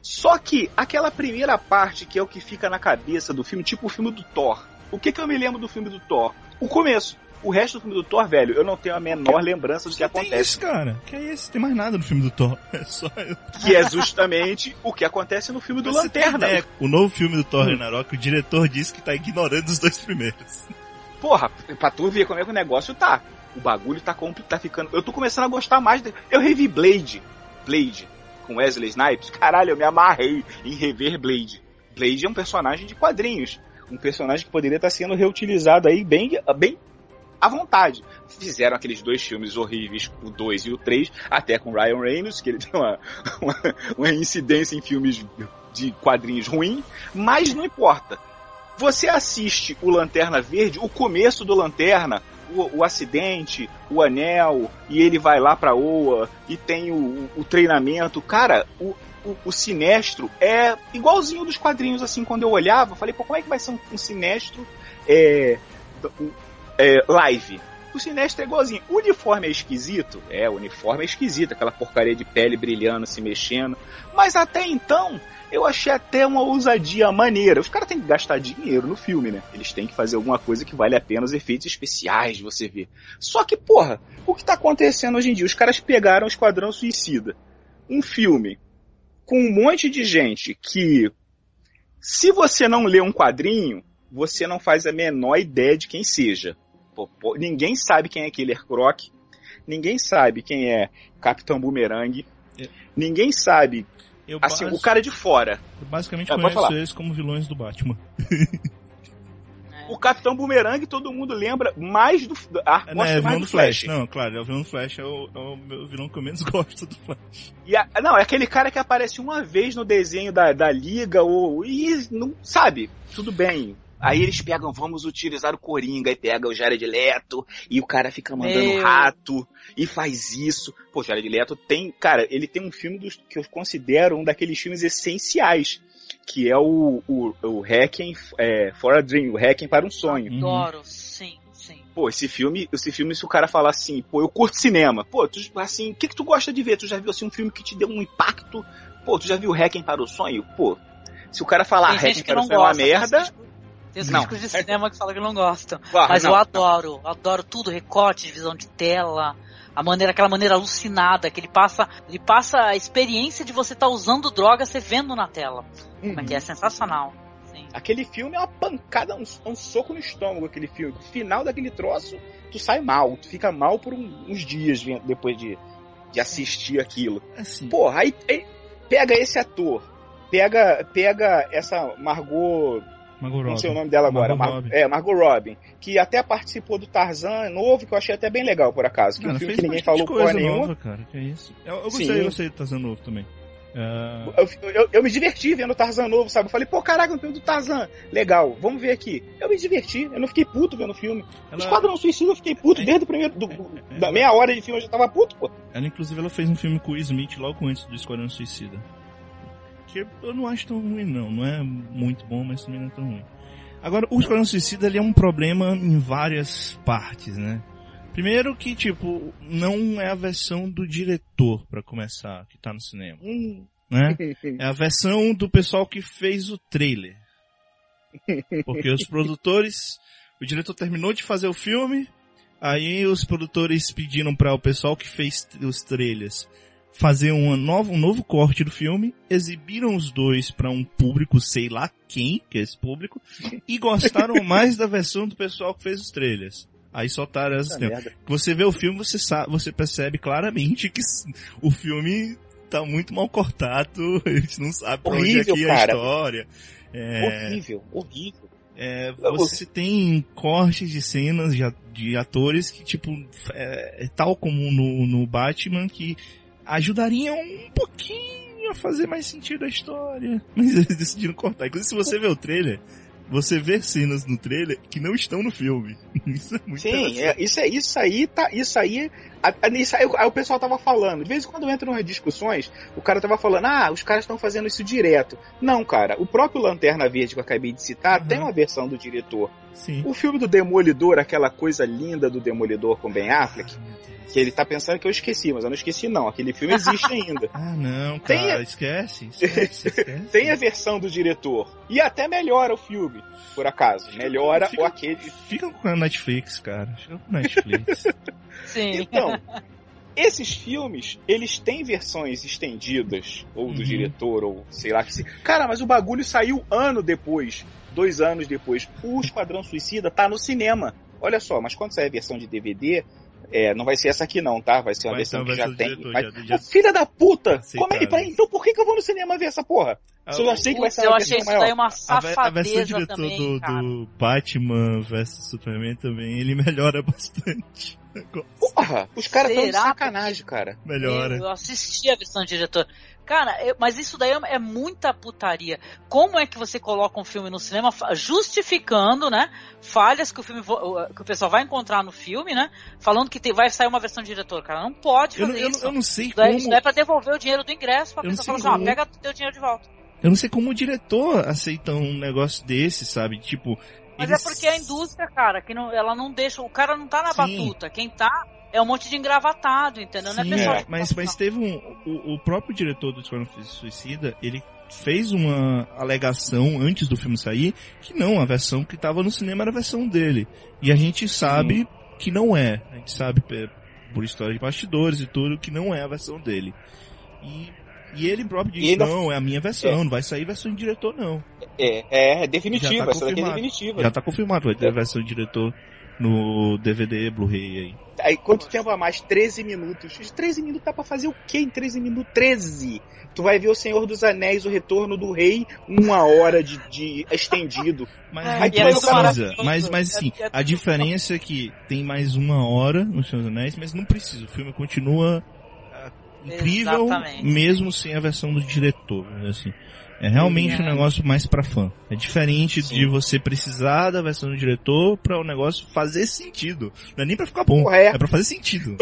Só que aquela primeira parte que é o que fica na cabeça do filme, tipo o filme do Thor. O que, que eu me lembro do filme do Thor? O começo. O resto do filme do Thor, velho, eu não tenho a menor lembrança do que acontece. Tem isso, cara. Que é isso? Tem mais nada no filme do Thor. É só eu. Que é justamente o que acontece no filme do Mas Lanterna. É, o novo filme do Thor hum. Ragnarok, o diretor disse que tá ignorando os dois primeiros. Porra, pra tu ver como é que o negócio tá. O bagulho tá, tá ficando. Eu tô começando a gostar mais. De... Eu revi Blade. Blade. Com Wesley Snipes. Caralho, eu me amarrei em rever Blade. Blade é um personagem de quadrinhos um personagem que poderia estar sendo reutilizado aí bem, bem à vontade. Fizeram aqueles dois filmes horríveis, o 2 e o 3, até com Ryan Reynolds, que ele tem uma, uma, uma incidência em filmes de quadrinhos ruim, mas não importa. Você assiste o Lanterna Verde, o começo do Lanterna, o, o, acidente, o anel, e ele vai lá pra Oa, e tem o, o treinamento. Cara, o, o, o, sinestro é igualzinho dos quadrinhos, assim, quando eu olhava, eu falei, pô, como é que vai ser um, um sinestro é, é, live. O Sinestro é igualzinho. O uniforme é esquisito? É, o uniforme é esquisito, aquela porcaria de pele brilhando, se mexendo. Mas até então, eu achei até uma ousadia maneira. Os caras têm que gastar dinheiro no filme, né? Eles têm que fazer alguma coisa que vale a pena os efeitos especiais de você ver. Só que, porra, o que tá acontecendo hoje em dia? Os caras pegaram o Esquadrão Suicida. Um filme com um monte de gente que, se você não lê um quadrinho, você não faz a menor ideia de quem seja. Ninguém sabe quem é Killer Croc. Ninguém sabe quem é Capitão Boomerang. É. Ninguém sabe. Eu assim, base... o cara de fora. Eu basicamente é, conheço eles como vilões do Batman. O Capitão Boomerang todo mundo lembra mais do. Ah, É, gosta né, é o mais vilão do do Flash. Flash. Não, claro, é o vilão do Flash é o, é o meu vilão que eu menos gosto do Flash. E a- não, é aquele cara que aparece uma vez no desenho da, da Liga, ou. E não sabe, tudo bem. Aí eles pegam, vamos utilizar o Coringa, e pega o Jared Leto, e o cara fica mandando Meu. rato, e faz isso. Pô, Jared Leto tem, cara, ele tem um filme dos, que eu considero um daqueles filmes essenciais, que é o, o, o Hacking é, for a Dream, o Hacking para um Sonho. Uhum. Adoro, sim, sim. Pô, esse filme, esse filme, se o cara falar assim, pô, eu curto cinema, pô, tu, assim, o que que tu gosta de ver? Tu já viu, assim, um filme que te deu um impacto? Pô, tu já viu Hacking para o Sonho? Pô, se o cara falar Hacking que para o Sonho é uma merda, críticos- Tem os Não. críticos de cinema que falam que não gostam. Mas não, eu não. adoro, adoro tudo, recorte visão de tela, a maneira, aquela maneira alucinada que ele passa, ele passa a experiência de você estar usando droga, você vendo na tela. Como é que é? Sensacional. Sim. Aquele filme é uma pancada, um, um soco no estômago, aquele filme. No final daquele troço, tu sai mal, tu fica mal por um- uns dias depois de, de assistir aquilo. Assim, Porra, aí, aí pega esse ator, pega, pega essa Margot Margot não sei o Robbie. nome dela agora. Margot Mar- Robbie. É, Margot Robin. Que até participou do Tarzan novo, que eu achei até bem legal, por acaso. Que é um Cara, filme fez que ninguém falou porra coisa nenhuma. nova, cara, que é isso. Eu, eu Sim. gostei, eu gostei do Tarzan novo também. Ah, Eu, eu- eu me diverti vendo o Tarzan novo, sabe? Eu falei, pô, caraca, um filme do Tarzan. Legal, vamos ver aqui. Eu me diverti, eu não fiquei puto vendo o filme. ela, Esquadrão Suicida eu fiquei puto É. desde o primeiro. do- da meia hora de filme eu já tava puto, pô. ela, inclusive, ela fez um filme com o Smith logo antes do Esquadrão Suicida. Que eu não acho tão ruim, não. Não é muito bom, mas também não é tão ruim. Agora, o Esquadrão Suicida ele é um problema em várias partes, né? Primeiro que, tipo, não é a versão do diretor, pra começar, que tá no cinema, Hum. né? É a versão do pessoal que fez o trailer. Porque os produtores, o diretor terminou de fazer o filme, aí os produtores pediram para o pessoal que fez os trailers fazer uma nova, um novo corte do filme, exibiram os dois para um público, sei lá quem, que é esse público, e gostaram mais da versão do pessoal que fez os trailers. Aí soltaram essas tempos. merda. Você vê o filme, você sabe, você percebe claramente que o filme tá muito mal cortado, a gente não sabe pra onde é que é a história. É, Horrível, horrível. é, você tem cortes de cenas de atores que, tipo, é, é tal como no, no Batman, que ajudariam um pouquinho a fazer mais sentido a história. Mas eles decidiram cortar. Inclusive, se você vê o trailer, você vê cenas no trailer que não estão no filme. Isso é muito Sim, é, isso, é, isso aí tá. Isso aí. a- a- Isso aí, o pessoal tava falando. De vez em quando eu entro nas discussões, o cara tava falando, ah, os caras estão fazendo isso direto. Não, cara, o próprio Lanterna Verde que eu acabei de citar Uhum. tem uma versão do diretor. Sim. O filme do Demolidor, aquela coisa linda do Demolidor com Ben Affleck, que ele tá pensando que eu esqueci, mas eu não esqueci não. Aquele filme existe ainda. Ah, não, Tem cara, a- esquece, esquece, esquece. Tem a versão do diretor. E até melhora o filme, por acaso. Melhora Fica- o aquele. Fica com a Netflix, cara. Fica com a Netflix. Sim. Então, esses filmes, eles têm versões estendidas, ou do Uhum. diretor, ou sei lá que se. Cara, mas o bagulho saiu ano depois, dois anos depois. O Esquadrão Suicida tá no cinema. Olha só, mas quando sair a versão de DVD, é, não vai ser essa aqui não, tá? Vai ser uma Vai versão uma que já tem. diretor, Vai- já- já- filha da puta! Como é, pra- então por que, que eu vou no cinema ver essa porra? Se eu sei que vai ser eu uma achei versão isso daí uma A, ve- a versão safadeza diretor também, do, cara. do Batman vs Superman também, ele melhora bastante. Porra, os caras estão de sacanagem, cara. Melhora. Eu assisti a versão do diretor. Cara, eu- mas isso daí é, é muita putaria. Como é que você coloca um filme no cinema justificando, né, falhas que o filme vo- que o pessoal vai encontrar no filme, né, falando que tem- vai sair uma versão do diretor, cara, não pode fazer eu, não- isso. eu não sei daí, como. isso é pra devolver o dinheiro do ingresso pra Eu pessoa falar assim, ó, pega teu dinheiro de volta. Eu não sei como o diretor aceita um negócio desse, sabe? Tipo. Mas eles- é porque a indústria, cara, que não, ela não deixa, o cara não tá na Sim. batuta, quem tá é um monte de engravatado, entendeu? Não é Sim, pessoal é, mas, tá- mas teve um. O, o próprio diretor do Esquadrão Suicida, ele fez uma alegação antes do filme sair que não, a versão que tava no cinema era a versão dele. E a gente sabe que não é. A gente sabe por história de bastidores e tudo que não é a versão dele. E, e ele próprio disse, E ainda- não, é a minha versão, não vai sair versão de diretor não. É, é Já definitiva, tá essa daqui é confirmado. definitiva. Já tá confirmado, vai ter a versão de diretor no DVD, Blu-ray aí. Aí quanto tempo a mais? 13 minutos. 13 minutos dá pra fazer o quê em 13 minutos? 13! Tu vai ver o Senhor dos Anéis, o Retorno do Rei, uma hora de, de estendido. Mas É, é precisa. Mas, mas assim, É- é a diferença é que tem mais uma hora no Senhor dos Anéis, mas não precisa. O filme continua incrível, Exatamente. mesmo sem a versão do diretor. Assim. É realmente um É. negócio mais pra fã. É diferente Sim. de você precisar da versão do diretor pra o negócio fazer sentido. Não é nem pra ficar bom, Porra, é. é pra fazer sentido.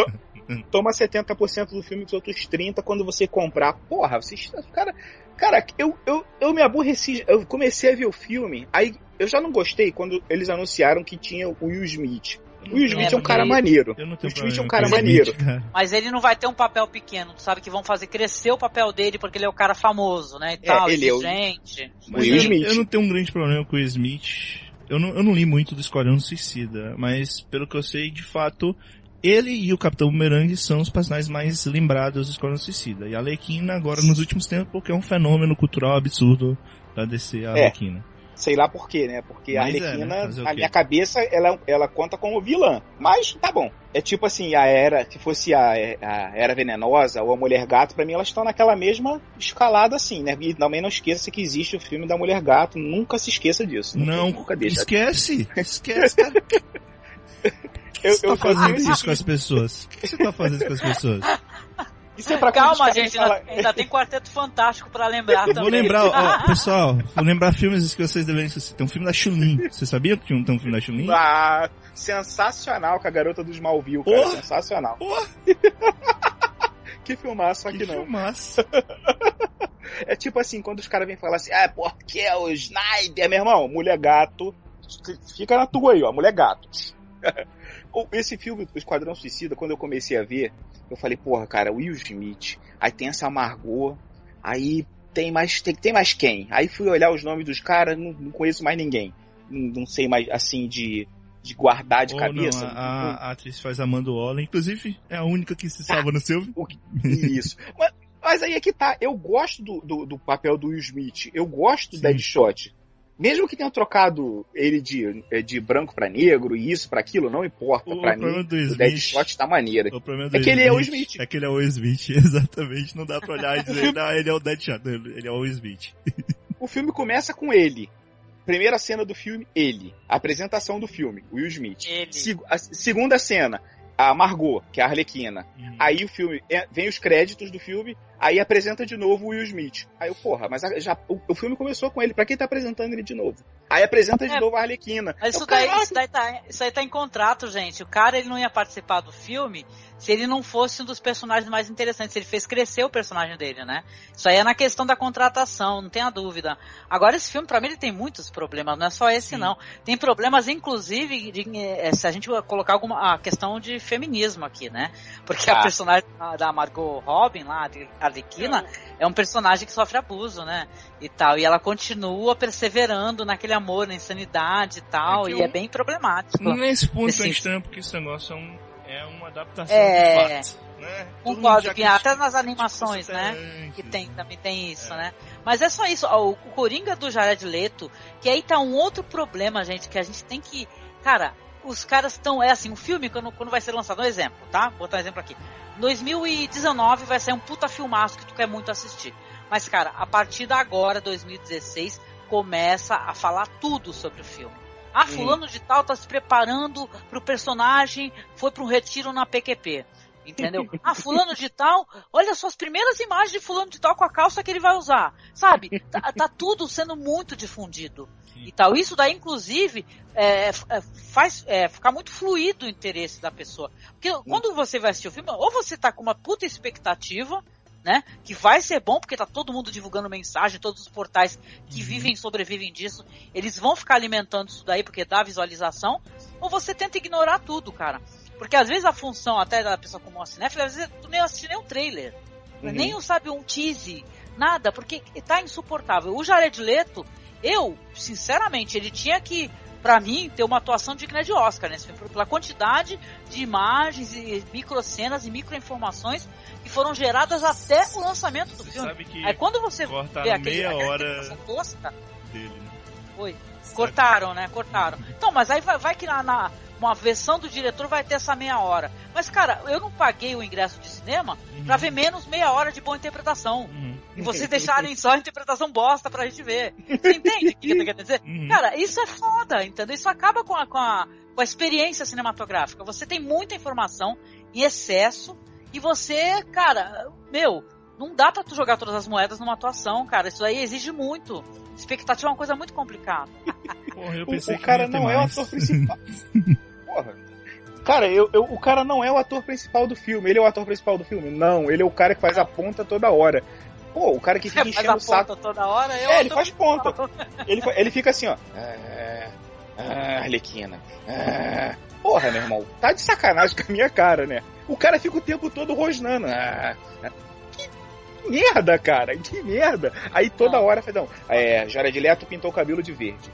Toma 70% do filme dos outros 30% quando você comprar. Porra, vocês. Cara, cara eu, eu, eu me aborreci. Eu comecei a ver o filme, aí eu já não gostei quando eles anunciaram que tinha o Will Smith. O Will Smith é um cara maneiro. Eu não tenho O Smith é um problema cara maneiro. Smith. Mas ele não vai ter um papel pequeno, tu sabe que vão fazer crescer o papel dele porque ele é o cara famoso, né? E É, tal, ele é o- gente. Will eu, Smith. eu não tenho um grande problema com o Will Smith. Eu não, eu não li muito do Esquadrão Suicida, mas pelo que eu sei, de fato, ele e o Capitão Boomerang são os personagens mais lembrados do Esquadrão Suicida. E a Arlequina agora nos últimos tempos, porque é um fenômeno cultural absurdo da DC, a É. Sei lá por quê, né? Porque a Mas é, né? Arlequina, Fazer o a quê? minha cabeça, ela, ela conta como vilã. Mas tá bom. É tipo assim, a Era, se fosse a, a Era Venenosa ou a Mulher Gato, pra mim elas estão naquela mesma escalada assim, né? E também não esqueça que existe o filme da Mulher Gato. Nunca se esqueça disso. Nunca- Não, nunca deixa. esquece! Esquece, cara. O que Eu, você tá eu fazendo tenho isso com as pessoas? O que você tá fazendo isso com as pessoas? Isso é pra Calma, gente, ainda, ainda tem Quarteto Fantástico pra lembrar também. Vou lembrar, ó, pessoal, vou lembrar filmes que vocês devem assistir. Tem um filme da Chun-Li. Você sabia que tinha um, tem um filme da Chun-Li? Ah, sensacional com a garota do Smallville, cara. Porra! Sensacional. Porra! Que filmaço aqui Que não. filmaço. É tipo assim, quando os caras vêm falar assim, ah, porque é o Snyder, meu irmão, mulher gato. Fica na tua aí, ó, mulher gato. Esse filme, o Esquadrão Suicida, quando eu comecei a ver, eu falei, porra, cara, Will Smith, aí tem essa Margot, aí tem mais, tem, tem mais quem? Aí fui olhar os nomes dos caras, não, não conheço mais ninguém. Não, não sei mais, assim, de, de guardar de Ou cabeça. não, a, a atriz faz Amanda Waller, inclusive é a única que se salva no seu. Isso. Mas, mas aí é que tá. Eu gosto do, do, do papel do Will Smith. Eu gosto do. Deadshot. Mesmo que tenham trocado ele de, eh, de branco pra negro e isso pra aquilo, não importa. O pra problema mim, do o Deadshot tá maneiro. O problema do É que ele é o Smith. É que ele é o Smith, exatamente. Não dá pra olhar e dizer, não, ele é o Deadshot, ele é o Smith. O filme começa com ele. Primeira cena do filme, ele. Apresentação do filme, Will Smith. Ele. Seg- a segunda cena, a Margot, que é a Arlequina. Aí o filme, é, vem os créditos do filme, aí apresenta de novo o Will Smith. Aí eu, porra, mas a- já, o, o filme começou com ele, pra quem tá apresentando ele de novo? Aí apresenta de É. novo a Arlequina. Mas Eu, isso daí, isso, daí tá, isso aí tá em contrato, gente. O cara ele não ia participar do filme se ele não fosse um dos personagens mais interessantes. Se ele fez crescer o personagem dele, né? Isso aí é na questão da contratação, não tenha dúvida. Agora, esse filme, pra mim, ele tem muitos problemas, não é só esse, Sim. não. Tem problemas, inclusive, de, eh, se a gente colocar alguma a questão de feminismo aqui, né? Porque a Ah. personagem da- da Margot Robin, lá, a Arlequina, é um personagem que sofre abuso, né? E tal. E ela continua perseverando naquele amor, na insanidade e tal. É que e é eu- bem problemático. Nesse ponto Esse- é estranho, porque esse negócio é, um, é uma adaptação É. de fato. Né? Concordo, já que até nas animações, né? Que tem, também tem isso, É. né? Mas é só isso. ó, O Coringa do Jared Leto, que aí tá um outro problema, gente, que a gente tem que. Cara, os caras estão. É assim, o filme, quando, quando vai ser lançado, um exemplo, tá? Vou botar um exemplo aqui. 2019 vai sair um puta filmaço que tu quer muito assistir. Mas, cara, a partir da agora, 2016, começa a falar tudo sobre o filme. Ah, fulano de tal tá se preparando pro personagem, foi pra um retiro na PQP. Entendeu? Ah, fulano de tal, olha só as primeiras imagens de fulano de tal com a calça que ele vai usar. Sabe? Tá, tá tudo sendo muito difundido. E tal. Isso daí, inclusive, é, f- é, faz é, ficar muito fluido o interesse da pessoa. Porque quando você vai assistir o filme, ou você tá com uma puta expectativa, né? Que vai ser bom, porque tá todo mundo divulgando mensagem, todos os portais que vivem e sobrevivem disso, eles vão ficar alimentando isso daí, porque dá visualização, ou você tenta ignorar tudo, cara. Porque às vezes a função até da pessoa como uma cinéfila, às vezes tu nem assiste nem um trailer. Uhum. Nem sabe, um tease, nada, porque tá insuportável. O Jared Leto, eu, sinceramente, ele tinha que, pra mim, ter uma atuação digna de Oscar nesse filme, pela quantidade de imagens e microcenas e microinformações foram geradas até o lançamento do Você filme. sabe que Aí quando você vê aquele, meia aquela hora tosca, dele, né? Oi. Cortaram, né? Cortaram. Então, mas aí vai, vai que na, na uma versão do diretor vai ter essa meia hora. Mas, cara, eu não paguei o ingresso de cinema uhum. pra ver menos meia hora de boa interpretação. Uhum. E vocês deixarem só a interpretação bosta pra gente ver. Você entende o que eu tô querendo dizer? Uhum. Cara, isso é foda, entendeu? Isso acaba com a, com, a, com a experiência cinematográfica. Você tem muita informação em excesso e você, cara, meu, não dá pra tu jogar todas as moedas numa atuação, cara. Isso aí exige muito. Expectativa é uma coisa muito complicada. Porra, eu pensei o, o cara não é o ator principal. Porra. Cara, eu, eu, o cara não é o ator principal do filme. Ele é o ator principal do filme? Não, ele é o cara que faz a ponta toda hora. Pô, o cara que fica enchendo o saco. toda hora, é, ele faz ponta. ele, ele fica assim, ó. Ah, ah, Arlequina. Ah. Porra, meu irmão, tá de sacanagem com a minha cara, né? O cara fica o tempo todo rosnando. Ah, que merda, cara, que merda. Aí toda hora faz, não, é, Jared Leto pintou o cabelo de verde.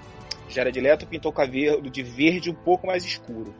Jared Leto pintou o cabelo de verde um pouco mais escuro.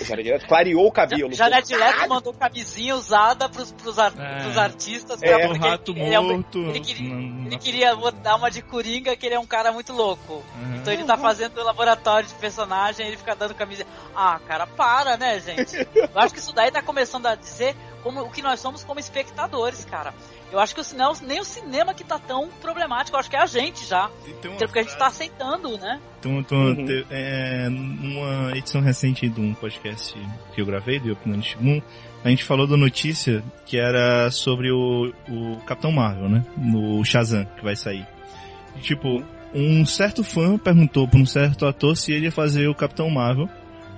O Jared Leto clareou o cabelo. Jared Leto mandou camisinha usada pros, pros, ar, é. pros artistas. É, o rato ele, morto. Ele, é um, ele, queria, ele, queria, dar uma de coringa, que ele é um cara muito louco. Uhum. Então ele tá fazendo o laboratório de personagem, ele fica dando camisinha. Ah, cara, para, né, gente? Eu acho que isso daí tá começando a dizer como, o que nós somos como espectadores, cara. Eu acho que o cinema, nem o cinema que tá tão problemático, eu acho que é a gente já. Porque a gente tá aceitando, né? Então, então uhum. te, é, numa edição recente de um podcast que eu gravei, do Opinião Shigun, a gente falou da notícia que era sobre o, o Capitão Marvel, né? No Shazam, que vai sair. E, tipo, um certo fã perguntou para um certo ator se ele ia fazer o Capitão Marvel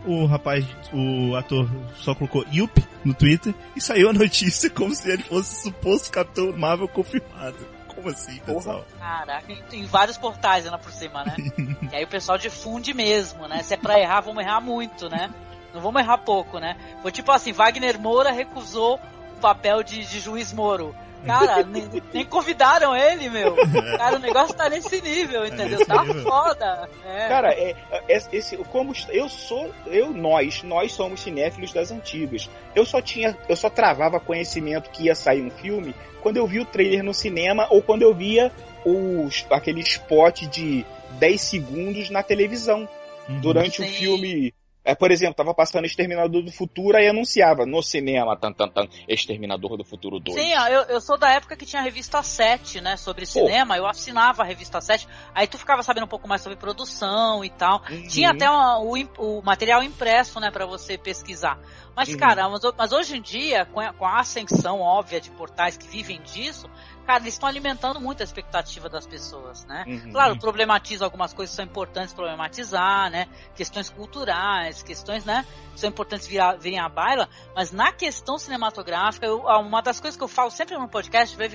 o rapaz, o ator só colocou Yup no Twitter e saiu a notícia como se ele fosse suposto Capitão Marvel confirmado. Como assim, pessoal? Caraca, em vários portais ainda por cima, né? e aí o pessoal difunde mesmo, né? Se é pra errar, vamos errar muito, né? Não vamos errar pouco, né? Foi tipo assim, Wagner Moura recusou o papel de, de juiz Moro. Cara, nem, nem, convidaram ele, meu. Cara, o negócio tá nesse nível, entendeu? É tá foda. É. Cara, é, é, esse, como eu sou, eu, nós, nós somos cinéfilos das antigas. Eu só tinha, eu só travava conhecimento que ia sair um filme quando eu vi o trailer no cinema ou quando eu via os, aquele spot de 10 segundos na televisão. Uhum. Durante Sim. o filme é, por exemplo, tava passando Exterminador do Futuro e anunciava no cinema, tan, tan, tan, Exterminador do Futuro 2. Sim, eu, eu sou da época que tinha a revista 7, né, sobre cinema, eu assinava a revista 7, aí tu ficava sabendo um pouco mais sobre produção e tal. Uhum. Tinha até uma, o, o, material impresso, né, para você pesquisar. Mas, uhum. cara, mas, mas, hoje em dia, com a, com a ascensão óbvia de portais que vivem disso, cara, eles estão alimentando muito a expectativa das pessoas, né? Uhum. Claro, problematiza algumas coisas que são importantes problematizar, né? Questões culturais, questões, né? São importantes virar, virem à baila, mas na questão cinematográfica, eu, uma das coisas que eu falo sempre no podcast, vê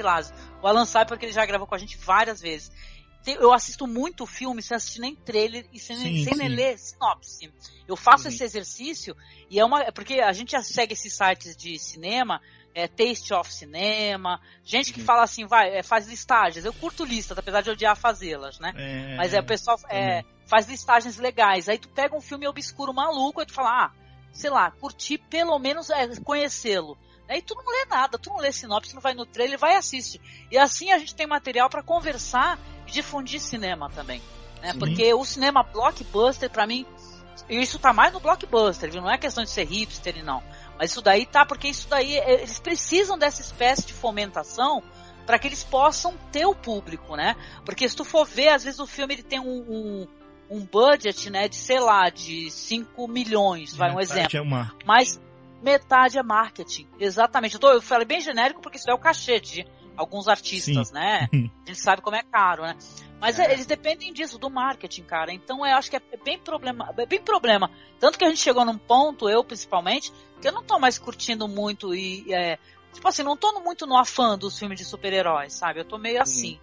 o Alan sabe porque ele já gravou com a gente várias vezes. Eu assisto muito filme sem assistir nem trailer e sem, sim, sem sim. ler sinopse. Eu faço uhum. esse exercício e é uma. Porque a gente já segue esses sites de cinema é, Taste of Cinema, gente que uhum. fala assim, vai, é, faz listagens. Eu curto listas, apesar de odiar fazê-las, né? É, Mas é, o pessoal é, faz listagens legais. Aí tu pega um filme obscuro maluco e tu fala, ah, sei lá, curtir pelo menos é, conhecê-lo. Aí tu não lê nada, tu não lê sinopse, não vai no trailer, vai e assiste. E assim a gente tem material para conversar e difundir cinema também. Né? Porque o cinema blockbuster, para mim, isso tá mais no blockbuster, viu? Não é questão de ser hipster e não. Mas isso daí tá, porque isso daí, é, eles precisam dessa espécie de fomentação para que eles possam ter o público, né? Porque se tu for ver, às vezes o filme ele tem um, um, um budget, né, de, sei lá, de 5 milhões, vai um exemplo. É Mas metade é marketing. Exatamente. Eu, tô, eu falei bem genérico porque isso é o cachê de alguns artistas, Sim. né? A gente sabe como é caro, né? Mas é. eles dependem disso, do marketing, cara. Então eu acho que é bem problema, é bem problema. Tanto que a gente chegou num ponto, eu principalmente, que eu não tô mais curtindo muito e. É, tipo assim, não tô muito no afã dos filmes de super-heróis, sabe? Eu tô meio assim.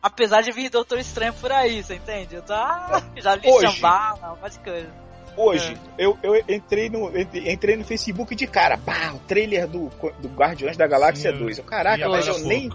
Apesar de vir Doutor Estranho por aí, você entende? Eu tô, ah, já li Xambala, um monte de coisa. Hoje, é. eu, eu entrei, no, entrei no Facebook de cara, bah, o trailer do, do Guardiões da Galáxia Sim, 2. Eu, caraca, mas eu nem.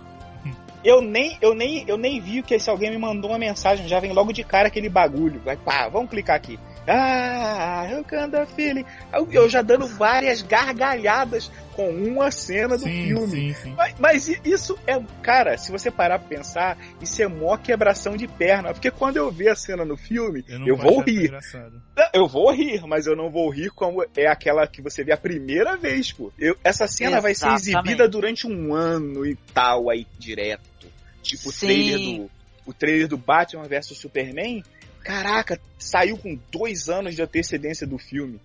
Eu nem, eu nem, eu nem vi que se alguém me mandou uma mensagem, já vem logo de cara aquele bagulho. Vai, pá, vamos clicar aqui. Ah, eu canto feeling. Eu, eu já dando várias gargalhadas com uma cena do sim, filme. sim, sim. Mas, mas isso é, cara, se você parar pra pensar, isso é mó quebração de perna. Porque quando eu ver a cena no filme, Eu, eu vou rir. Eu vou rir, mas eu não vou rir como é aquela que você vê a primeira vez, pô. Eu- essa cena vai ser Exatamente. exibida durante um ano e tal, aí direto. Tipo o trailer do. O trailer do Batman vs Superman. Caraca, saiu com dois anos de antecedência do filme.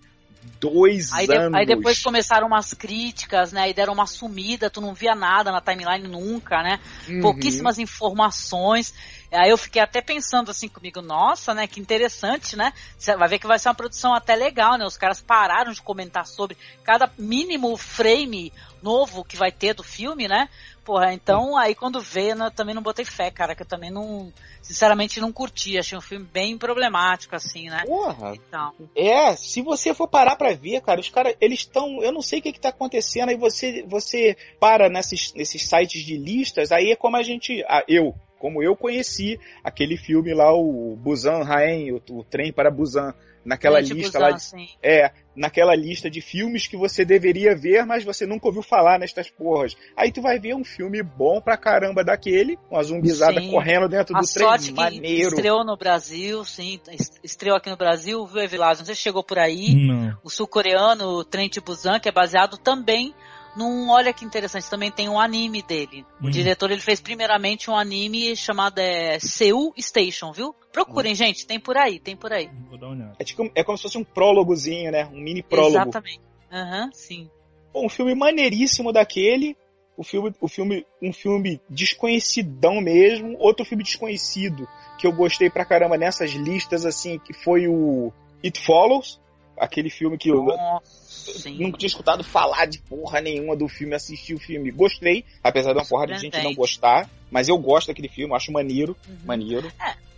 Dois Aí, de- anos. aí depois começaram umas críticas, né? E deram uma sumida, tu não via nada na timeline nunca, né? Uhum. Pouquíssimas informações. Aí eu fiquei até pensando assim comigo, nossa, né? Que interessante, né? Você vai ver que vai ser uma produção até legal, né? Os caras pararam de comentar sobre cada mínimo frame novo que vai ter do filme, né? Porra, então aí quando veio, né, eu também não botei fé, cara, que eu também não, sinceramente não curti, achei um filme bem problemático, assim, né? Porra, Então, É, se você for parar pra ver, cara, os caras, eles estão, eu não sei o que que tá acontecendo, aí você, você para nesses, nesses sites de listas, aí é como a gente, ah, eu, como eu conheci aquele filme lá, o Busan Rain, o, o Trem para Busan, naquela Gente, lista Busan, lá, de, é, naquela lista de filmes que você deveria ver, mas você nunca ouviu falar nestas porras. Aí tu vai ver um filme bom pra caramba daquele, uma zumbizada Sim. correndo dentro A do trem, sorte que maneiro. estreou no Brasil, sim, est- estreou aqui no Brasil, viu, Evilásio? Não sei se chegou por aí. Não. O sul-coreano, o Trent Busan, que é baseado também num, olha que interessante, também tem um anime dele. O Hum. diretor, ele fez primeiramente um anime chamado é, Seoul Station, viu? Procurem, gente, tem por aí, tem por aí. Vou dar uma olhada. É, tipo, é como se fosse um prólogozinho, né? Um mini prólogo. Exatamente. Aham, sim. Pô, um filme maneiríssimo daquele. O filme, o filme, um filme desconhecidão mesmo. Outro filme desconhecido que eu gostei pra caramba nessas listas, assim, que foi o It Follows. Aquele filme que eu Nossa, nunca tinha escutado falar de porra nenhuma do filme, assisti o filme. Gostei, apesar de uma porra de gente não gostar. Mas eu gosto daquele filme, acho maneiro. Uhum. Maneiro.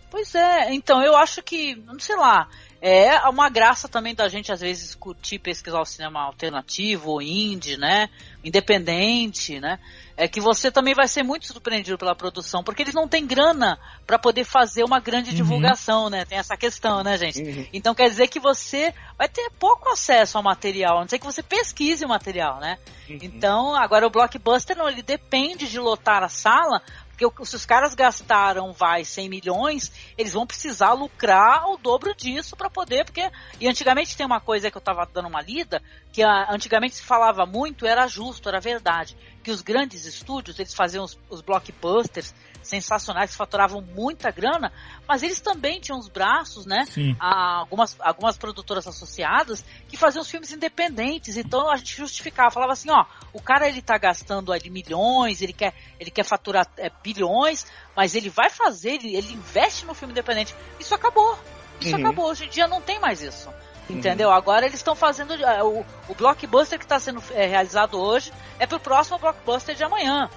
Pois é, então eu acho que, não sei lá, é uma graça também da gente às vezes curtir pesquisar o cinema alternativo, ou indie, né? Independente, né? É que você também vai ser muito surpreendido pela produção, porque eles não têm grana pra poder fazer uma grande Uhum. divulgação, né? Tem essa questão, né, gente? Uhum. Então quer dizer que você vai ter pouco acesso ao material, a não ser que você pesquise o material, né? Então, agora o blockbuster não, ele depende de lotar a sala, porque se os caras gastaram, vai, 100 milhões, eles vão precisar lucrar o dobro disso para poder, porque... E antigamente tem uma coisa que eu tava dando uma lida, que antigamente se falava muito, era justo, era verdade, que os grandes estúdios, eles faziam os, os blockbusters sensacionais, que faturavam muita grana, mas eles também tinham os braços, né, Sim. algumas, algumas produtoras associadas que faziam os filmes independentes. Então a gente justificava, falava assim, ó, o cara ele tá gastando ali milhões, ele quer, ele quer faturar é, bilhões, mas ele vai fazer, ele, ele investe no filme independente. Isso acabou. Isso Uhum. acabou. Hoje em dia não tem mais isso. Entendeu? Agora eles estão fazendo. é, o, o blockbuster que está sendo é, realizado hoje é pro próximo blockbuster de amanhã.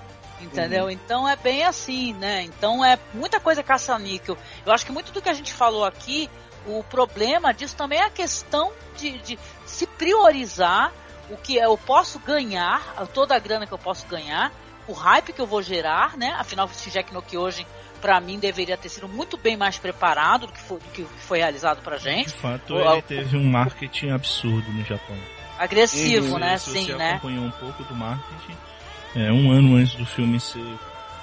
Entendeu? Então é bem assim, né? Então é muita coisa caça-níquel. Eu acho que muito do que a gente falou aqui, o problema disso também é a questão de, de se priorizar o que eu posso ganhar, toda a grana que eu posso ganhar, o hype que eu vou gerar, né? Afinal, o Shingeki no Kyojin, pra mim, deveria ter sido muito bem mais preparado do que foi, do que foi realizado pra De gente. fato, O- ele teve um marketing absurdo no Japão. Agressivo, Uhum, né? Sim, né? acompanhou um pouco do marketing, é, um ano antes do filme ser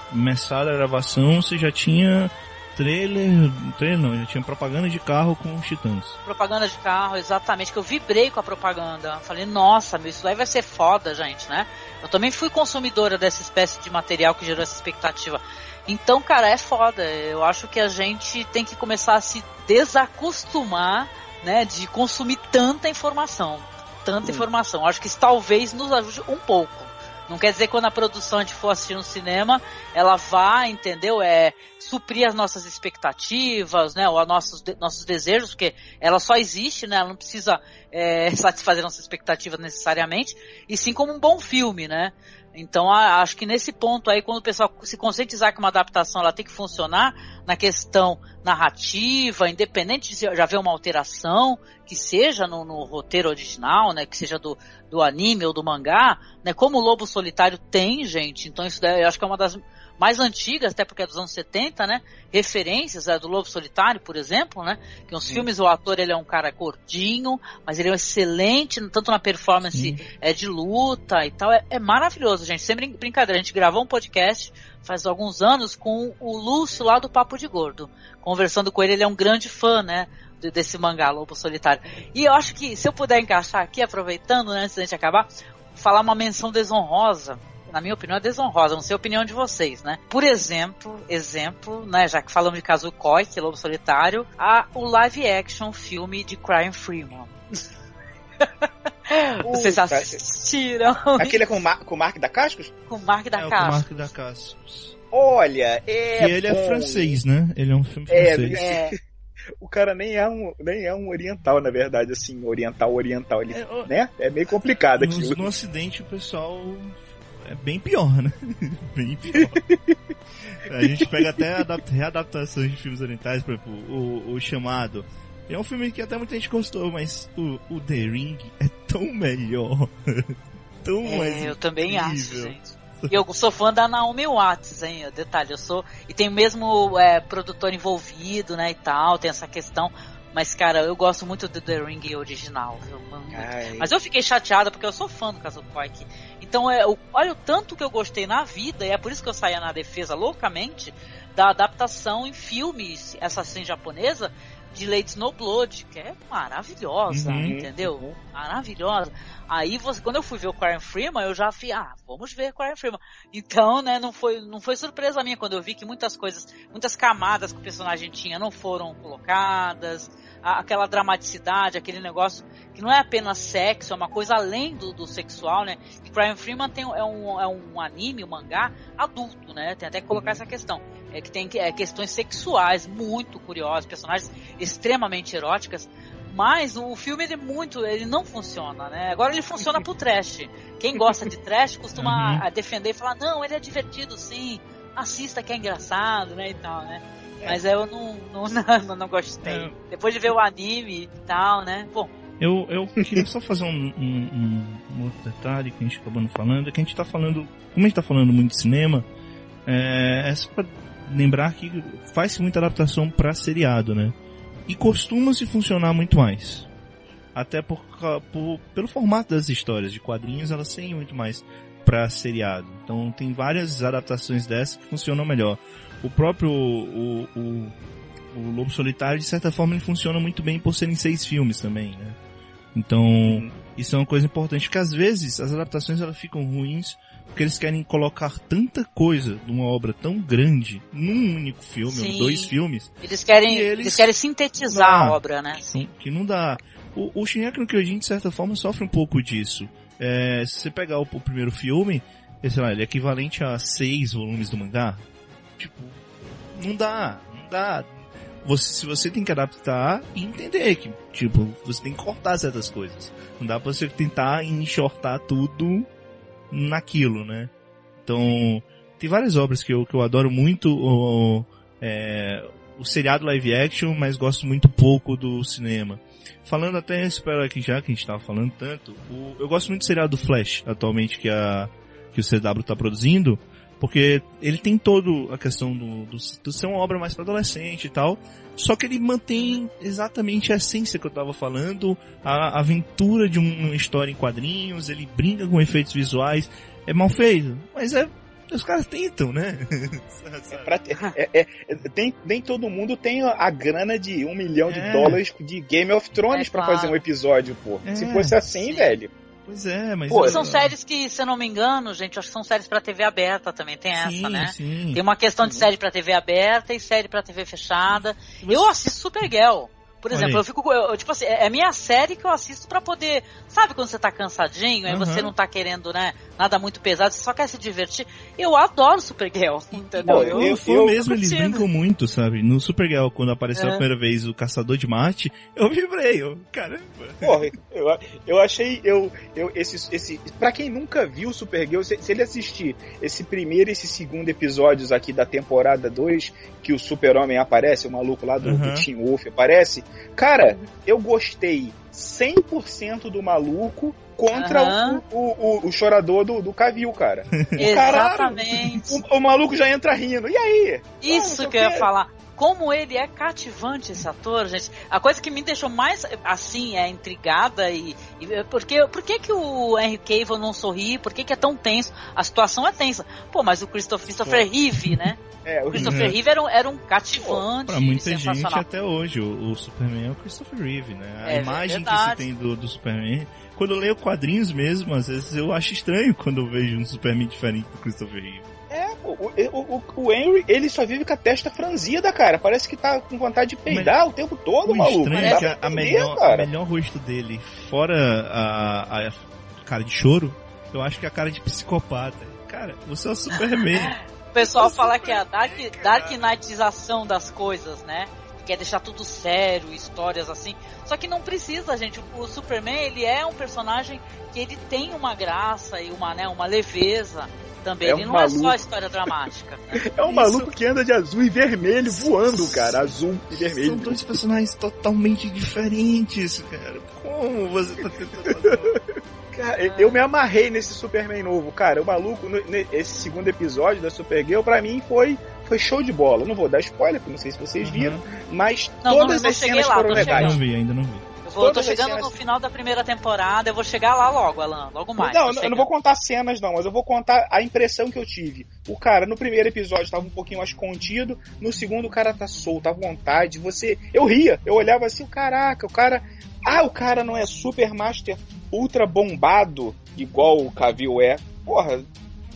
começar a gravação, você já tinha trailer, trailer não, já tinha propaganda de carro com os titãs. Propaganda de carro, exatamente, que eu vibrei com a propaganda. Falei, nossa, meu, isso aí vai ser foda, gente, né? Eu também fui consumidora dessa espécie de material que gerou essa expectativa. Então, cara, é foda. Eu acho que a gente tem que começar a se desacostumar, né, de consumir tanta informação. Tanta Hum. informação. Eu acho que isso talvez nos ajude um pouco. Não quer dizer que quando a produção a gente for assistir no cinema, ela vá, entendeu? É suprir as nossas expectativas, né? Ou os nossos, de- nossos desejos, porque ela só existe, né? Ela não precisa é, satisfazer nossas expectativas necessariamente, e sim como um bom filme, né? Então acho que nesse ponto aí, quando o pessoal se conscientizar que uma adaptação ela tem que funcionar na questão narrativa, independente de já haver uma alteração que seja no, no, roteiro original, né, que seja do, do anime ou do mangá, né, como o Lobo Solitário tem, gente, então isso daí, eu acho que é uma das mais antigas, até porque é dos anos 70, né? Referências é, do Lobo Solitário, por exemplo, né? Que nos Sim. filmes o ator ele é um cara gordinho, mas ele é um excelente, tanto na performance é, de luta e tal. É, é maravilhoso, gente. Sem brincadeira, a gente gravou um podcast faz alguns anos com o Lúcio lá do Papo de Gordo. Conversando com ele, ele é um grande fã, né? Desse mangá Lobo Solitário. E eu acho que, se eu puder encaixar aqui, aproveitando, né, antes da gente acabar, falar uma menção desonrosa na minha opinião, é desonrosa, não sei a opinião de vocês, né? Por exemplo, exemplo, né, já que falamos de Kazukoi, que é Lobo Solitário, a, o live action filme de Crime Freeman. Vocês assistiram? Aquele é com, Mar com o Mark da Cascos? Com o Mark da é, Cascos. Com o Mark da Cascos. Olha, é. E ele é bom. é francês, né? Ele é um filme é, francês. É, o cara nem é um nem é um oriental, na verdade, assim, oriental, oriental, ele, é, né? É meio complicado aqui. No, no Ocidente o pessoal é bem pior, né? bem pior. A gente pega até readaptações de filmes orientais, por exemplo, o, o Chamado. É um filme que até muita gente gostou, mas o, o The Ring é tão melhor. tão é, mais. Eu também acho, gente. E eu sou fã da Naomi Watts, hein? Detalhe, eu sou. E tem o mesmo é, produtor envolvido, né? E tal, tem essa questão. Mas, cara, eu gosto muito do The Ring original, viu? Mas eu fiquei chateada porque eu sou fã do Castle Pike. Então, é, olha o tanto que eu gostei na vida, e é por isso que eu saía na defesa loucamente da adaptação em filmes assassina japonesa de Lady Snowblood, que é maravilhosa, uhum. entendeu? Uhum. Maravilhosa. Aí você, quando eu fui ver o Quarren Freeman, eu já vi, ah, vamos ver o Quarren Freeman. Então, né, não foi, não foi surpresa minha quando eu vi que muitas coisas, muitas camadas que o personagem tinha não foram colocadas, aquela dramaticidade, aquele negócio que não é apenas sexo, é uma coisa além do, do sexual, né? E Brian Freeman tem, é, um, é um anime, um mangá adulto, né? Tem até que colocar essa questão. É que tem é, questões sexuais muito curiosas, personagens extremamente eróticas, mas o filme ele é muito, ele não funciona, né? Agora ele funciona pro trash. Quem gosta de trash costuma uhum. defender e falar, não, ele é divertido sim, assista que é engraçado, né, e tal, né? É. Mas eu não, não, não, não gostei. É. Depois de ver o anime e tal, né? Bom. Eu, eu queria só fazer um, um, um, outro detalhe que a gente acabou não falando, é que a gente tá falando, como a gente tá falando muito de cinema, é, é só pra lembrar que faz-se muita adaptação para seriado, né? E costuma-se funcionar muito mais. Até por, por, pelo formato das histórias de quadrinhos, elas têm muito mais para seriado. Então tem várias adaptações dessas que funcionam melhor o próprio o, o, o, Lobo Solitário, de certa forma, ele funciona muito bem por serem seis filmes também, né? Então, isso é uma coisa importante, porque às vezes as adaptações elas ficam ruins porque eles querem colocar tanta coisa de uma obra tão grande num único filme, Sim. ou dois filmes. Eles querem, eles... eles... querem sintetizar a obra, né? Sim. Que não dá. O, o no Kyojin, de certa forma, sofre um pouco disso. É, se você pegar o, o primeiro filme, sei lá, ele é equivalente a seis volumes do mangá, Tipo, não dá, não dá. Você, se você tem que adaptar e entender que, tipo, você tem que cortar certas coisas. Não dá pra você tentar enxortar tudo naquilo, né? Então, tem várias obras que eu, que eu adoro muito, o, é, o seriado live action, mas gosto muito pouco do cinema. Falando até, espero aqui já que a gente tava falando tanto, o, eu gosto muito do seriado Flash, atualmente, que a, que o CW tá produzindo, porque ele tem todo a questão do, do, do ser uma obra mais para adolescente e tal. Só que ele mantém exatamente a essência que eu tava falando, a aventura de uma história em quadrinhos, ele brinca com efeitos visuais. É mal feito, mas é os caras tentam, né? é é, é, é, tem, nem todo mundo tem a grana de um milhão de é. dólares de Game of Thrones é, para claro. fazer um episódio, pô. Se é. fosse assim, Sim. velho. Pois é, mas. Pô, são séries que, se eu não me engano, gente, acho que são séries pra TV aberta também, tem sim, essa, né? Sim. Tem uma questão de série pra TV aberta e série pra TV fechada. Você... Eu assisto Supergirl. Por exemplo, eu fico. Eu, tipo assim, é a minha série que eu assisto para poder. Sabe quando você tá cansadinho, aí uhum. você não tá querendo, né? Nada muito pesado, você só quer se divertir. Eu adoro Supergirl, entendeu? Eu, eu, eu mesmo, eles brincam muito, sabe? No Supergirl, quando apareceu é. a primeira vez o Caçador de Marte, eu vibrei, eu, caramba. Porra, eu, eu achei. Eu, eu, esse, esse, pra quem nunca viu Supergirl, se, se ele assistir esse primeiro e esse segundo episódios aqui da temporada 2, que o Super-Homem aparece, o maluco lá do, uhum. do Team Wolf aparece, cara, eu gostei 100% do maluco contra uhum. o, o, o, chorador do, do Cavil, cara. Exatamente. o, o, maluco já entra rindo. E aí? Isso ah, que eu ia falar como ele é cativante esse ator, gente. A coisa que me deixou mais assim é intrigada e, e porque por que que o Henry Cavill não sorri? Por que que é tão tenso? A situação é tensa. Pô, mas o Christopher, Christopher Reeve, né? É, o Christopher Reeve era um, era um cativante. Pra muita gente até hoje, o, o, Superman é o Christopher Reeve, né? A é imagem verdade. que se tem do, do Superman. Quando eu leio quadrinhos mesmo, às vezes eu acho estranho quando eu vejo um Superman diferente do Christopher Reeve. É, o, o, o, Henry, ele só vive com a testa franzida, cara. Parece que tá com vontade de peidar Mas, o tempo todo, o maluco. Estranho é que a, a, melhor, a melhor rosto dele, fora a, a cara de choro, eu acho que é a cara de psicopata. Cara, você é o Superman. O pessoal fala que é a dark, dark Knightização das coisas, né? quer deixar tudo sério, histórias assim. Só que não precisa, gente. O Superman, ele é um personagem que ele tem uma graça e uma, né, uma leveza também. É um ele não maluco. é só história dramática. é um Isso. maluco que anda de azul e vermelho voando, cara. Azul e vermelho. São dois personagens totalmente diferentes, cara. Como você tá tentando fazer? Cara, eu me amarrei nesse Superman novo, cara. O maluco, esse segundo episódio da Supergirl, pra mim foi, foi show de bola. Não vou dar spoiler, porque não sei se vocês uhum. viram, mas não, todas não, as cenas lá, foram legais. Não vi, ainda não vi. Eu vou, tô chegando no final da primeira temporada, eu vou chegar lá logo, Alan, logo mais. Não, eu não vou contar cenas não, mas eu vou contar a impressão que eu tive. O cara, no primeiro episódio, tava um pouquinho mais contido, no segundo o cara tá solto, à vontade, você... Eu ria, eu olhava assim, caraca, o cara... Ah, o cara não é super master ultra bombado, igual o Cavill é. Porra,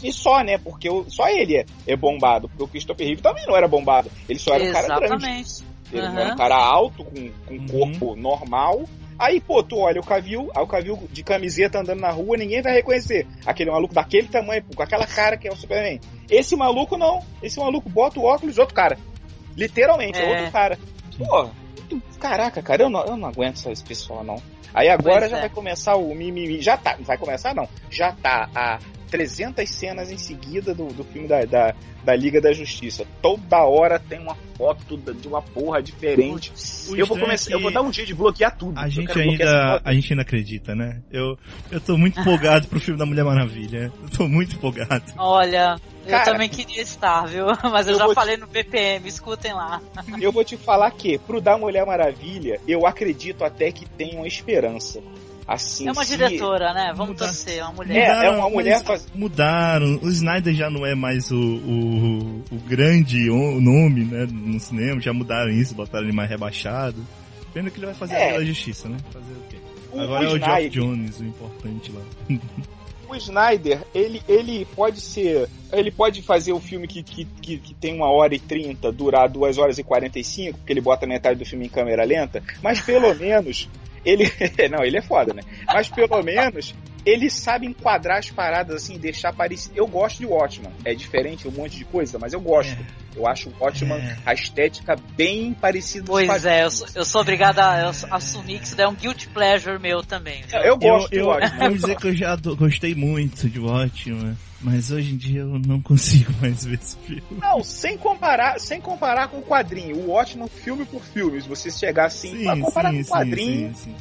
e só, né? Porque só ele é, é bombado. Porque o Christopher Reeve também não era bombado. Ele só era Exatamente. um cara grande. Ele uhum. era um cara alto, com, com um corpo uhum. normal. Aí, pô, tu olha o Cavil, aí o Cavil de camiseta andando na rua, ninguém vai reconhecer. Aquele maluco daquele tamanho, com aquela cara que é o Superman. Esse maluco não. Esse maluco bota o óculos, outro cara. Literalmente, é, é outro cara. Pô, caraca, cara, eu não, eu não aguento esse pessoal, não. Aí agora pois já é. vai começar o mimimi. Já tá, não vai começar não. Já tá a 300 cenas em seguida do, do filme da, da, da, Liga da Justiça. Toda hora tem uma foto de uma porra diferente. O eu vou começar, é eu vou dar um jeito de bloquear tudo. A gente ainda, a gente ainda acredita, né? Eu, eu tô muito empolgado pro filme da Mulher Maravilha. Eu tô muito empolgado. Olha, eu também queria estar, viu? Mas eu, eu já falei te... no BPM, escutem lá. Eu vou te falar que, pro da Mulher Maravilha, eu acredito até que tem uma esperança. Assim, é uma diretora, né? Vamos Mudar... torcer, é uma mulher. É, é uma mulher. Faz... Mudaram. O Snyder já não é mais o, o, o grande nome, né? No cinema. Já mudaram isso, botaram ele mais rebaixado. Pena que ele vai fazer é. a justiça, né? Fazer o quê? O Agora o é o Geoff Jones, o importante lá. o Snyder, ele, ele pode ser. Ele pode fazer o filme que, que, que, que tem uma hora e trinta, durar duas horas e quarenta e cinco, porque ele bota metade do filme em câmera lenta, mas pelo menos ele. não, ele é foda, né? Mas pelo menos ele sabe enquadrar as paradas assim, deixar parecido. Eu gosto de Watchman. É diferente um monte de coisa, mas eu gosto. É. Eu acho o Watchman, é. a estética bem parecida Pois é, eu sou, eu sou obrigada a assumir que isso é um guilty pleasure meu também. Viu? Eu gosto eu, de Watchman. Vou dizer que eu já gostei muito de Watchman. Mas hoje em dia eu não consigo mais ver esse filme. Não, sem comparar, sem comparar com o quadrinho. O ótimo filme por filme. Se você chegar assim, sim, comparar sim, com o quadrinho. Sim, sim,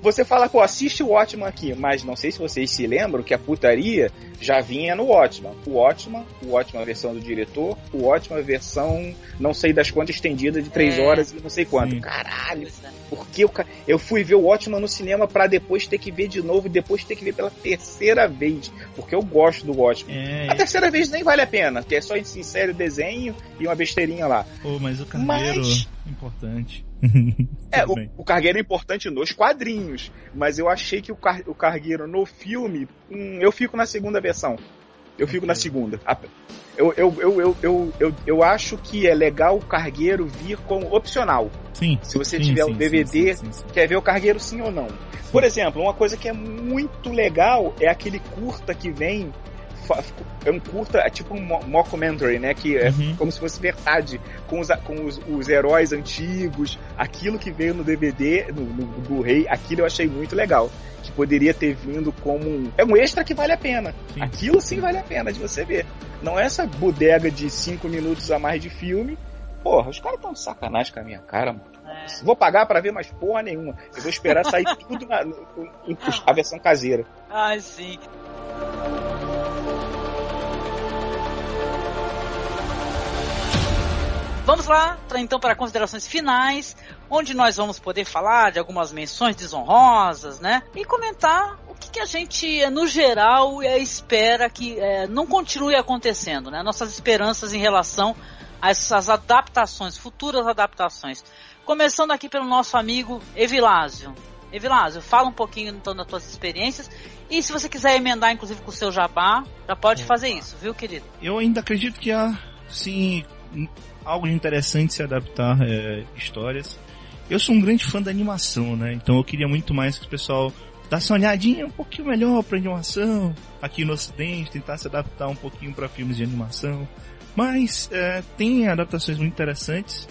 você fala, pô, assiste o Watchman aqui, mas não sei se vocês se lembram que a putaria já vinha no Watchman. O Watchman, o Watchman versão do diretor, o Watchman versão não sei das quantas estendida de três é, horas e não sei quanto. Sim. Caralho, porque eu, eu fui ver o Watchman no cinema para depois ter que ver de novo e depois ter que ver pela terceira vez, porque eu gosto do Watchman. É, a terceira vez nem vale a pena, porque é só sincero desenho e uma besteirinha lá. Pô, mas o Carneiro, mas... importante. é, o, o, Cargueiro é importante nos quadrinhos, mas eu achei que o, car, o Cargueiro no filme, hum, eu fico na segunda versão. Eu fico na segunda. Eu, eu, eu, eu, eu, eu, eu acho que é legal o cargueiro vir como opcional. Sim. Se você sim, tiver sim, o DVD, sim. quer ver o cargueiro sim ou não. Por exemplo, uma coisa que é muito legal é aquele curta que vem. É um curta, é tipo um mo- mockumentary, né? Que é Uhum. como se fosse verdade, com os, com os, os heróis antigos, aquilo que veio no DVD, no, no Blu-ray, aquilo eu achei muito legal. Que poderia ter vindo como um. É um extra que vale a pena. Sim. Aquilo sim vale a pena de você ver. Não é essa bodega de 5 minutos a mais de filme. Porra, os caras tão de sacanagem com a minha cara, mano. É. Vou pagar pra ver mais porra nenhuma. Eu vou esperar sair tudo na, no- em- a versão caseira. Ai, sim. Vamos lá, então, para considerações finais, onde nós vamos poder falar de algumas menções desonrosas, né? E comentar o que, que a gente, eh, no geral, eh, espera que eh, não continue acontecendo, né? Nossas esperanças em relação a essas adaptações, futuras adaptações. Começando aqui pelo nosso amigo Evilásio. Evilásio, fala um pouquinho então das tuas experiências e se você quiser emendar inclusive com o seu jabá, já pode fazer isso, viu, querido? Eu ainda acredito que há, sim, algo de interessante se adaptar é, histórias. Eu sou um grande fã da animação, né? Então eu queria muito mais que o pessoal desse uma olhadinha um pouquinho melhor pra animação aqui no ocidente, tentar se adaptar um pouquinho para filmes de animação. Mas é, tem adaptações muito interessantes.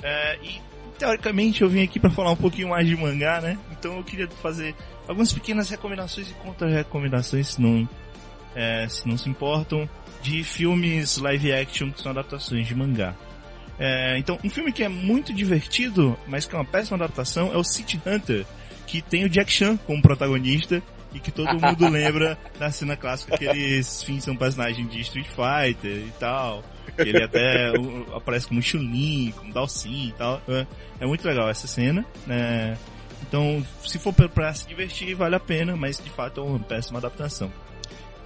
É, e teoricamente eu vim aqui para falar um pouquinho mais de mangá, né? Então eu queria fazer algumas pequenas recomendações e contra-recomendações, se é, se não se importam, de filmes live action que são adaptações de mangá. É, então, um filme que é muito divertido, mas que é uma péssima adaptação, é o City Hunter, que tem o Jack Chan como protagonista e que todo mundo lembra da cena clássica que eles fins são personagem de Street Fighter e tal. Ele até aparece como Chun-Li, como Dalsin e tal. É, é muito legal essa cena, né? Então, se for pra, pra se divertir, vale a pena, mas de fato é uma péssima adaptação.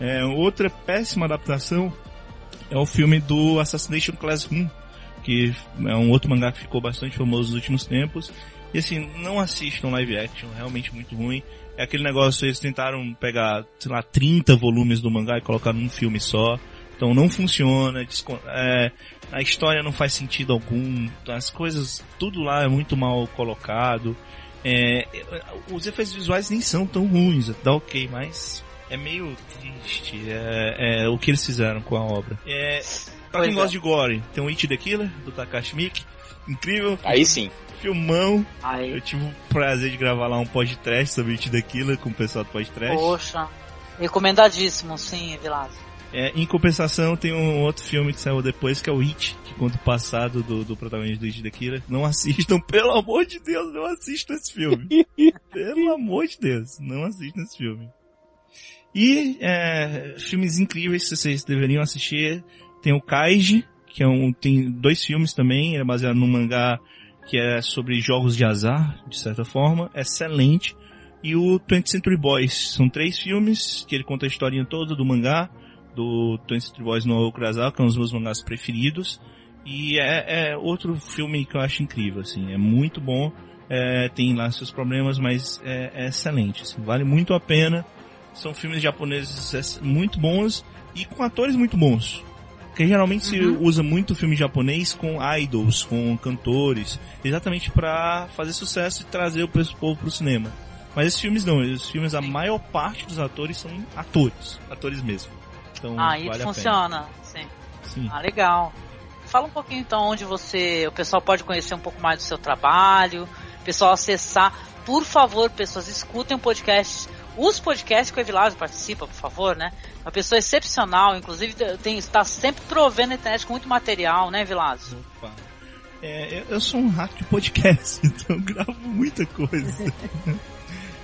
É, outra péssima adaptação é o filme do Assassination Classroom, que é um outro mangá que ficou bastante famoso nos últimos tempos. E assim, não assistam live action, realmente muito ruim. É aquele negócio, eles tentaram pegar, sei lá, 30 volumes do mangá e colocar num filme só. Então não funciona, é, a história não faz sentido algum, as coisas, tudo lá é muito mal colocado. É, os efeitos visuais nem são tão ruins, tá ok, mas é meio triste é, é, o que eles fizeram com a obra. É, pra Pois quem é. gosta de Gore, tem o It the Killer, do Takashi Miike, incrível, Aí sim. filmão. Aí, Eu tive o prazer de gravar lá um podcast sobre It the Killer com o pessoal do podcast. poxa, recomendadíssimo, sim, Vilas. É, em compensação, tem um outro filme que saiu depois, que é o It, que conta o passado do, do protagonista do It the Killer. Não assistam, pelo amor de Deus, não assistam esse filme. pelo amor de Deus, não assistam esse filme. E é, filmes incríveis que vocês deveriam assistir. Tem o Kaiji, que é um, tem dois filmes também, é baseado num mangá que é sobre jogos de azar, de certa forma, excelente. E o 20th Century Boys, são três filmes que ele conta a historinha toda do mangá, do 20th Century Boys no Kurosawa, que é um dos meus mangás preferidos. E é, é outro filme que eu acho incrível, assim, é muito bom, é, tem lá seus problemas, mas é, é excelente, assim, vale muito a pena. São filmes japoneses ex- muito bons e com atores muito bons. Porque geralmente se Uhum. usa muito filme japonês com idols, com cantores, exatamente pra fazer sucesso e trazer o povo pro cinema. Mas esses filmes não, esses filmes a maior parte dos atores são atores, atores mesmo. Então Aí vale funciona, sim. Sim. Ah, legal. Fala um pouquinho então onde você, o pessoal pode conhecer um pouco mais do seu trabalho, o pessoal acessar. Por favor, pessoas, escutem o podcast, os podcasts que o Evilásio participa, por favor, né? Uma pessoa excepcional, inclusive tem, está sempre provendo a internet com muito material, né, Vilásio? Opa. É, eu- eu sou um rato de podcast, então eu gravo muita coisa.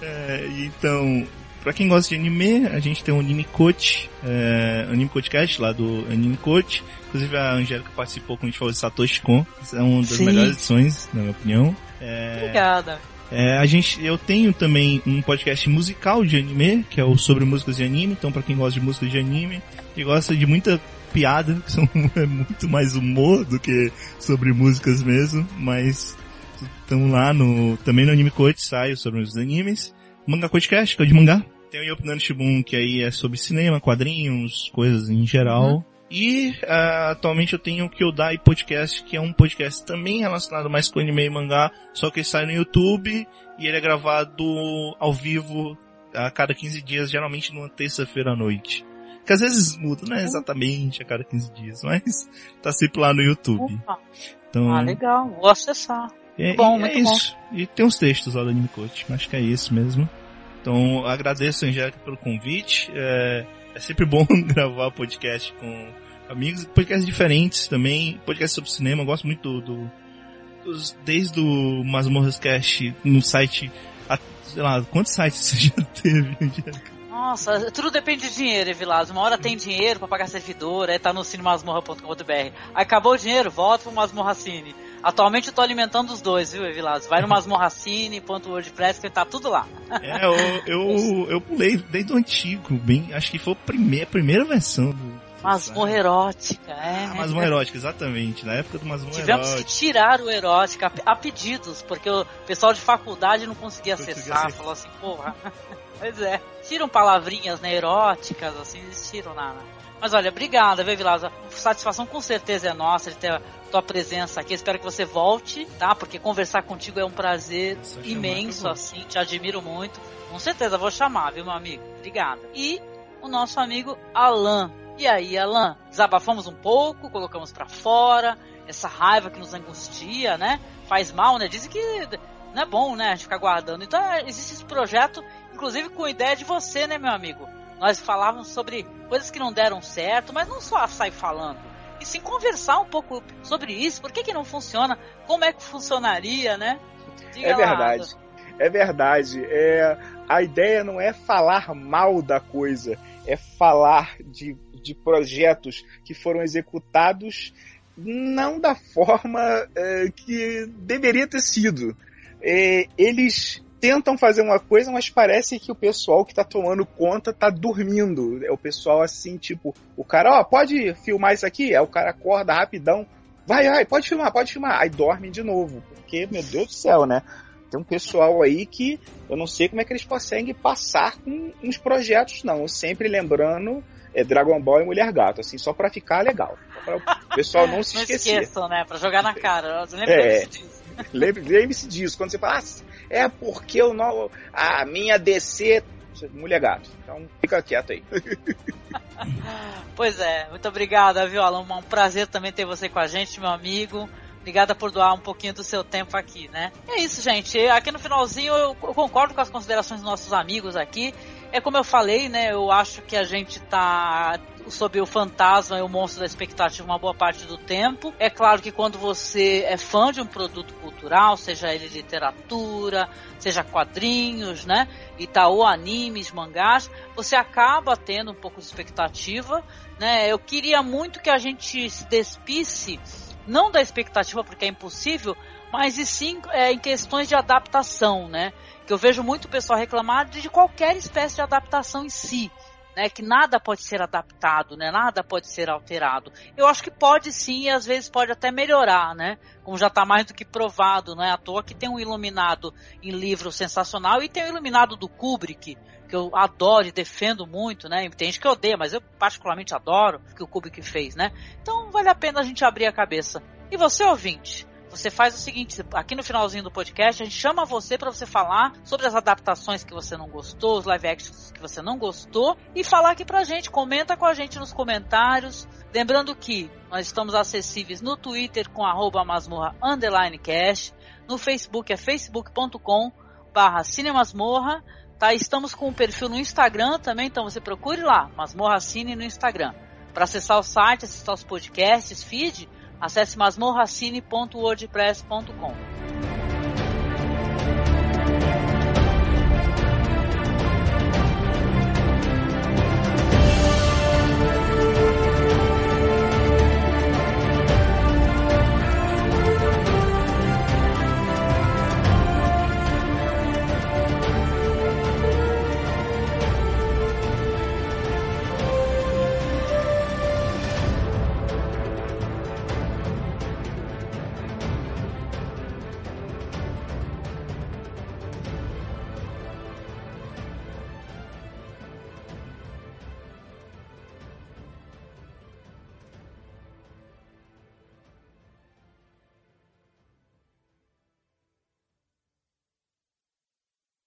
É, então, pra quem gosta de anime, a gente tem o Anime Coach, é, Anime Coachcast lá do Anime Coach. Inclusive a Angélica participou quando a gente falou de Satoshi Kon. É uma das Sim. melhores edições, na minha opinião. É, Obrigada. É, a gente, eu tenho também um podcast musical de anime, que é o sobre músicas de anime. Então, pra quem gosta de músicas de anime e gosta de muita piada, que são é muito mais humor do que sobre músicas mesmo, mas estão lá no também no Anime Coach, saio sobre os animes. Manga Podcast, que é de mangá. tem o Opinando Shibun, que aí é sobre cinema, quadrinhos, coisas em geral. Uhum. E uh, atualmente eu tenho o Kyodai Podcast, que é um podcast também relacionado mais com anime e mangá, só que ele sai no YouTube e ele é gravado ao vivo a cada 15 dias, geralmente numa terça-feira à noite. Que às vezes muda, não é exatamente a cada 15 dias, mas tá sempre lá no YouTube. Então, ah, legal, vou acessar. É, bom, é muito isso. bom. E tem uns textos lá do Anime Coach, acho que é isso mesmo. Então, agradeço, Angélica, pelo convite. É, é sempre bom gravar podcast com amigos, podcasts diferentes também, podcast sobre cinema, gosto muito do, do dos, desde o Masmorras Cast no site, a, sei lá, quantos sites você já teve, Angélica? Nossa, tudo depende de dinheiro, Evilás. Uma hora tem dinheiro para pagar servidor, aí tá no cinemasmorra.com.br. Acabou o dinheiro, volta pro Masmorra Cine. Atualmente eu tô alimentando os dois, viu, Evilás? Vai no masmorracine.wordpress que tá tudo lá. É, eu, eu, eu pulei desde o antigo, bem, acho que foi a primeira, a primeira versão do, Masmorra erótica, é. Ah, masmorra erótica, exatamente. Na época do masmorra Tivemos erótica. que tirar o erótica a pedidos, porque o pessoal de faculdade não conseguia acessar. Falou assim, porra. Pois é. Tiram palavrinhas, né, eróticas, assim, eles tiram nada. Mas olha, obrigada, viu, Vilaza? Satisfação com certeza é nossa de ter a tua presença aqui. Espero que você volte, tá? Porque conversar contigo é um prazer imenso, assim. Te admiro muito. Com certeza, vou chamar, viu, meu amigo? Obrigada. E o nosso amigo Alan. E aí, Alan? Desabafamos um pouco, colocamos para fora essa raiva que nos angustia, né? Faz mal, né? Dizem que não é bom, né? A gente ficar guardando. Então, existe esse projeto inclusive com ideia de você, né, meu amigo? Nós falávamos sobre coisas que não deram certo, mas não só sair falando. E sim conversar um pouco sobre isso, por que, que não funciona, como é que funcionaria, né? Diga é verdade. Lá. É verdade. É, a ideia não é falar mal da coisa, é falar de, de projetos que foram executados não da forma é, que deveria ter sido. É, eles tentam fazer uma coisa, mas parece que o pessoal que tá tomando conta tá dormindo. É o pessoal assim, tipo, o cara, ó, pode filmar isso aqui? Aí o cara acorda rapidão, vai, vai, pode filmar, pode filmar. Aí dorme de novo, porque, meu Deus do céu, né? Tem um pessoal aí que eu não sei como é que eles conseguem passar com uns projetos, não. Sempre lembrando é Dragon Ball e Mulher Gato, assim, só pra ficar legal. Pra o pessoal não se esquecer. Não esqueçam, né? Pra jogar na cara. Lembre-se é, disso. Lembre-se disso. Quando você fala, ah, é porque o novo, a minha DC mulher gato. Então fica quieto aí. pois é, muito obrigado, viu, Alan? Um prazer também ter você com a gente, meu amigo. Obrigada por doar um pouquinho do seu tempo aqui, né? É isso, gente. Aqui no finalzinho eu concordo com as considerações dos nossos amigos aqui. É como eu falei, né? Eu acho que a gente tá sob o fantasma e o monstro da expectativa uma boa parte do tempo. É claro que quando você é fã de um produto cultural, seja ele literatura, seja quadrinhos, né? E ou animes, mangás, você acaba tendo um pouco de expectativa, né? Eu queria muito que a gente se despisse não da expectativa porque é impossível, mas e sim é, em questões de adaptação, né? que eu vejo muito pessoal reclamar de qualquer espécie de adaptação em si. Né, que nada pode ser adaptado, né, nada pode ser alterado. Eu acho que pode sim e às vezes pode até melhorar, né, como já está mais do que provado, não é à toa que tem um iluminado em livro sensacional e tem o iluminado do Kubrick, que eu adoro e defendo muito, né, tem gente que odeia, mas eu particularmente adoro o que o Kubrick fez, né, então vale a pena a gente abrir a cabeça. E você, ouvinte, você faz o seguinte, aqui no finalzinho do podcast, a gente chama você para você falar sobre as adaptações que você não gostou, os live actions que você não gostou e falar aqui pra gente, comenta com a gente nos comentários. Lembrando que nós estamos acessíveis no Twitter com arroba masmorra underline cash, no Facebook é facebook.com barra cinemasmorra, tá? Estamos com um perfil no Instagram também, então você procure lá, Masmorra Cine no Instagram. Para acessar o site, acessar os podcasts, feed, Acesse masmorracine.wordpress.com.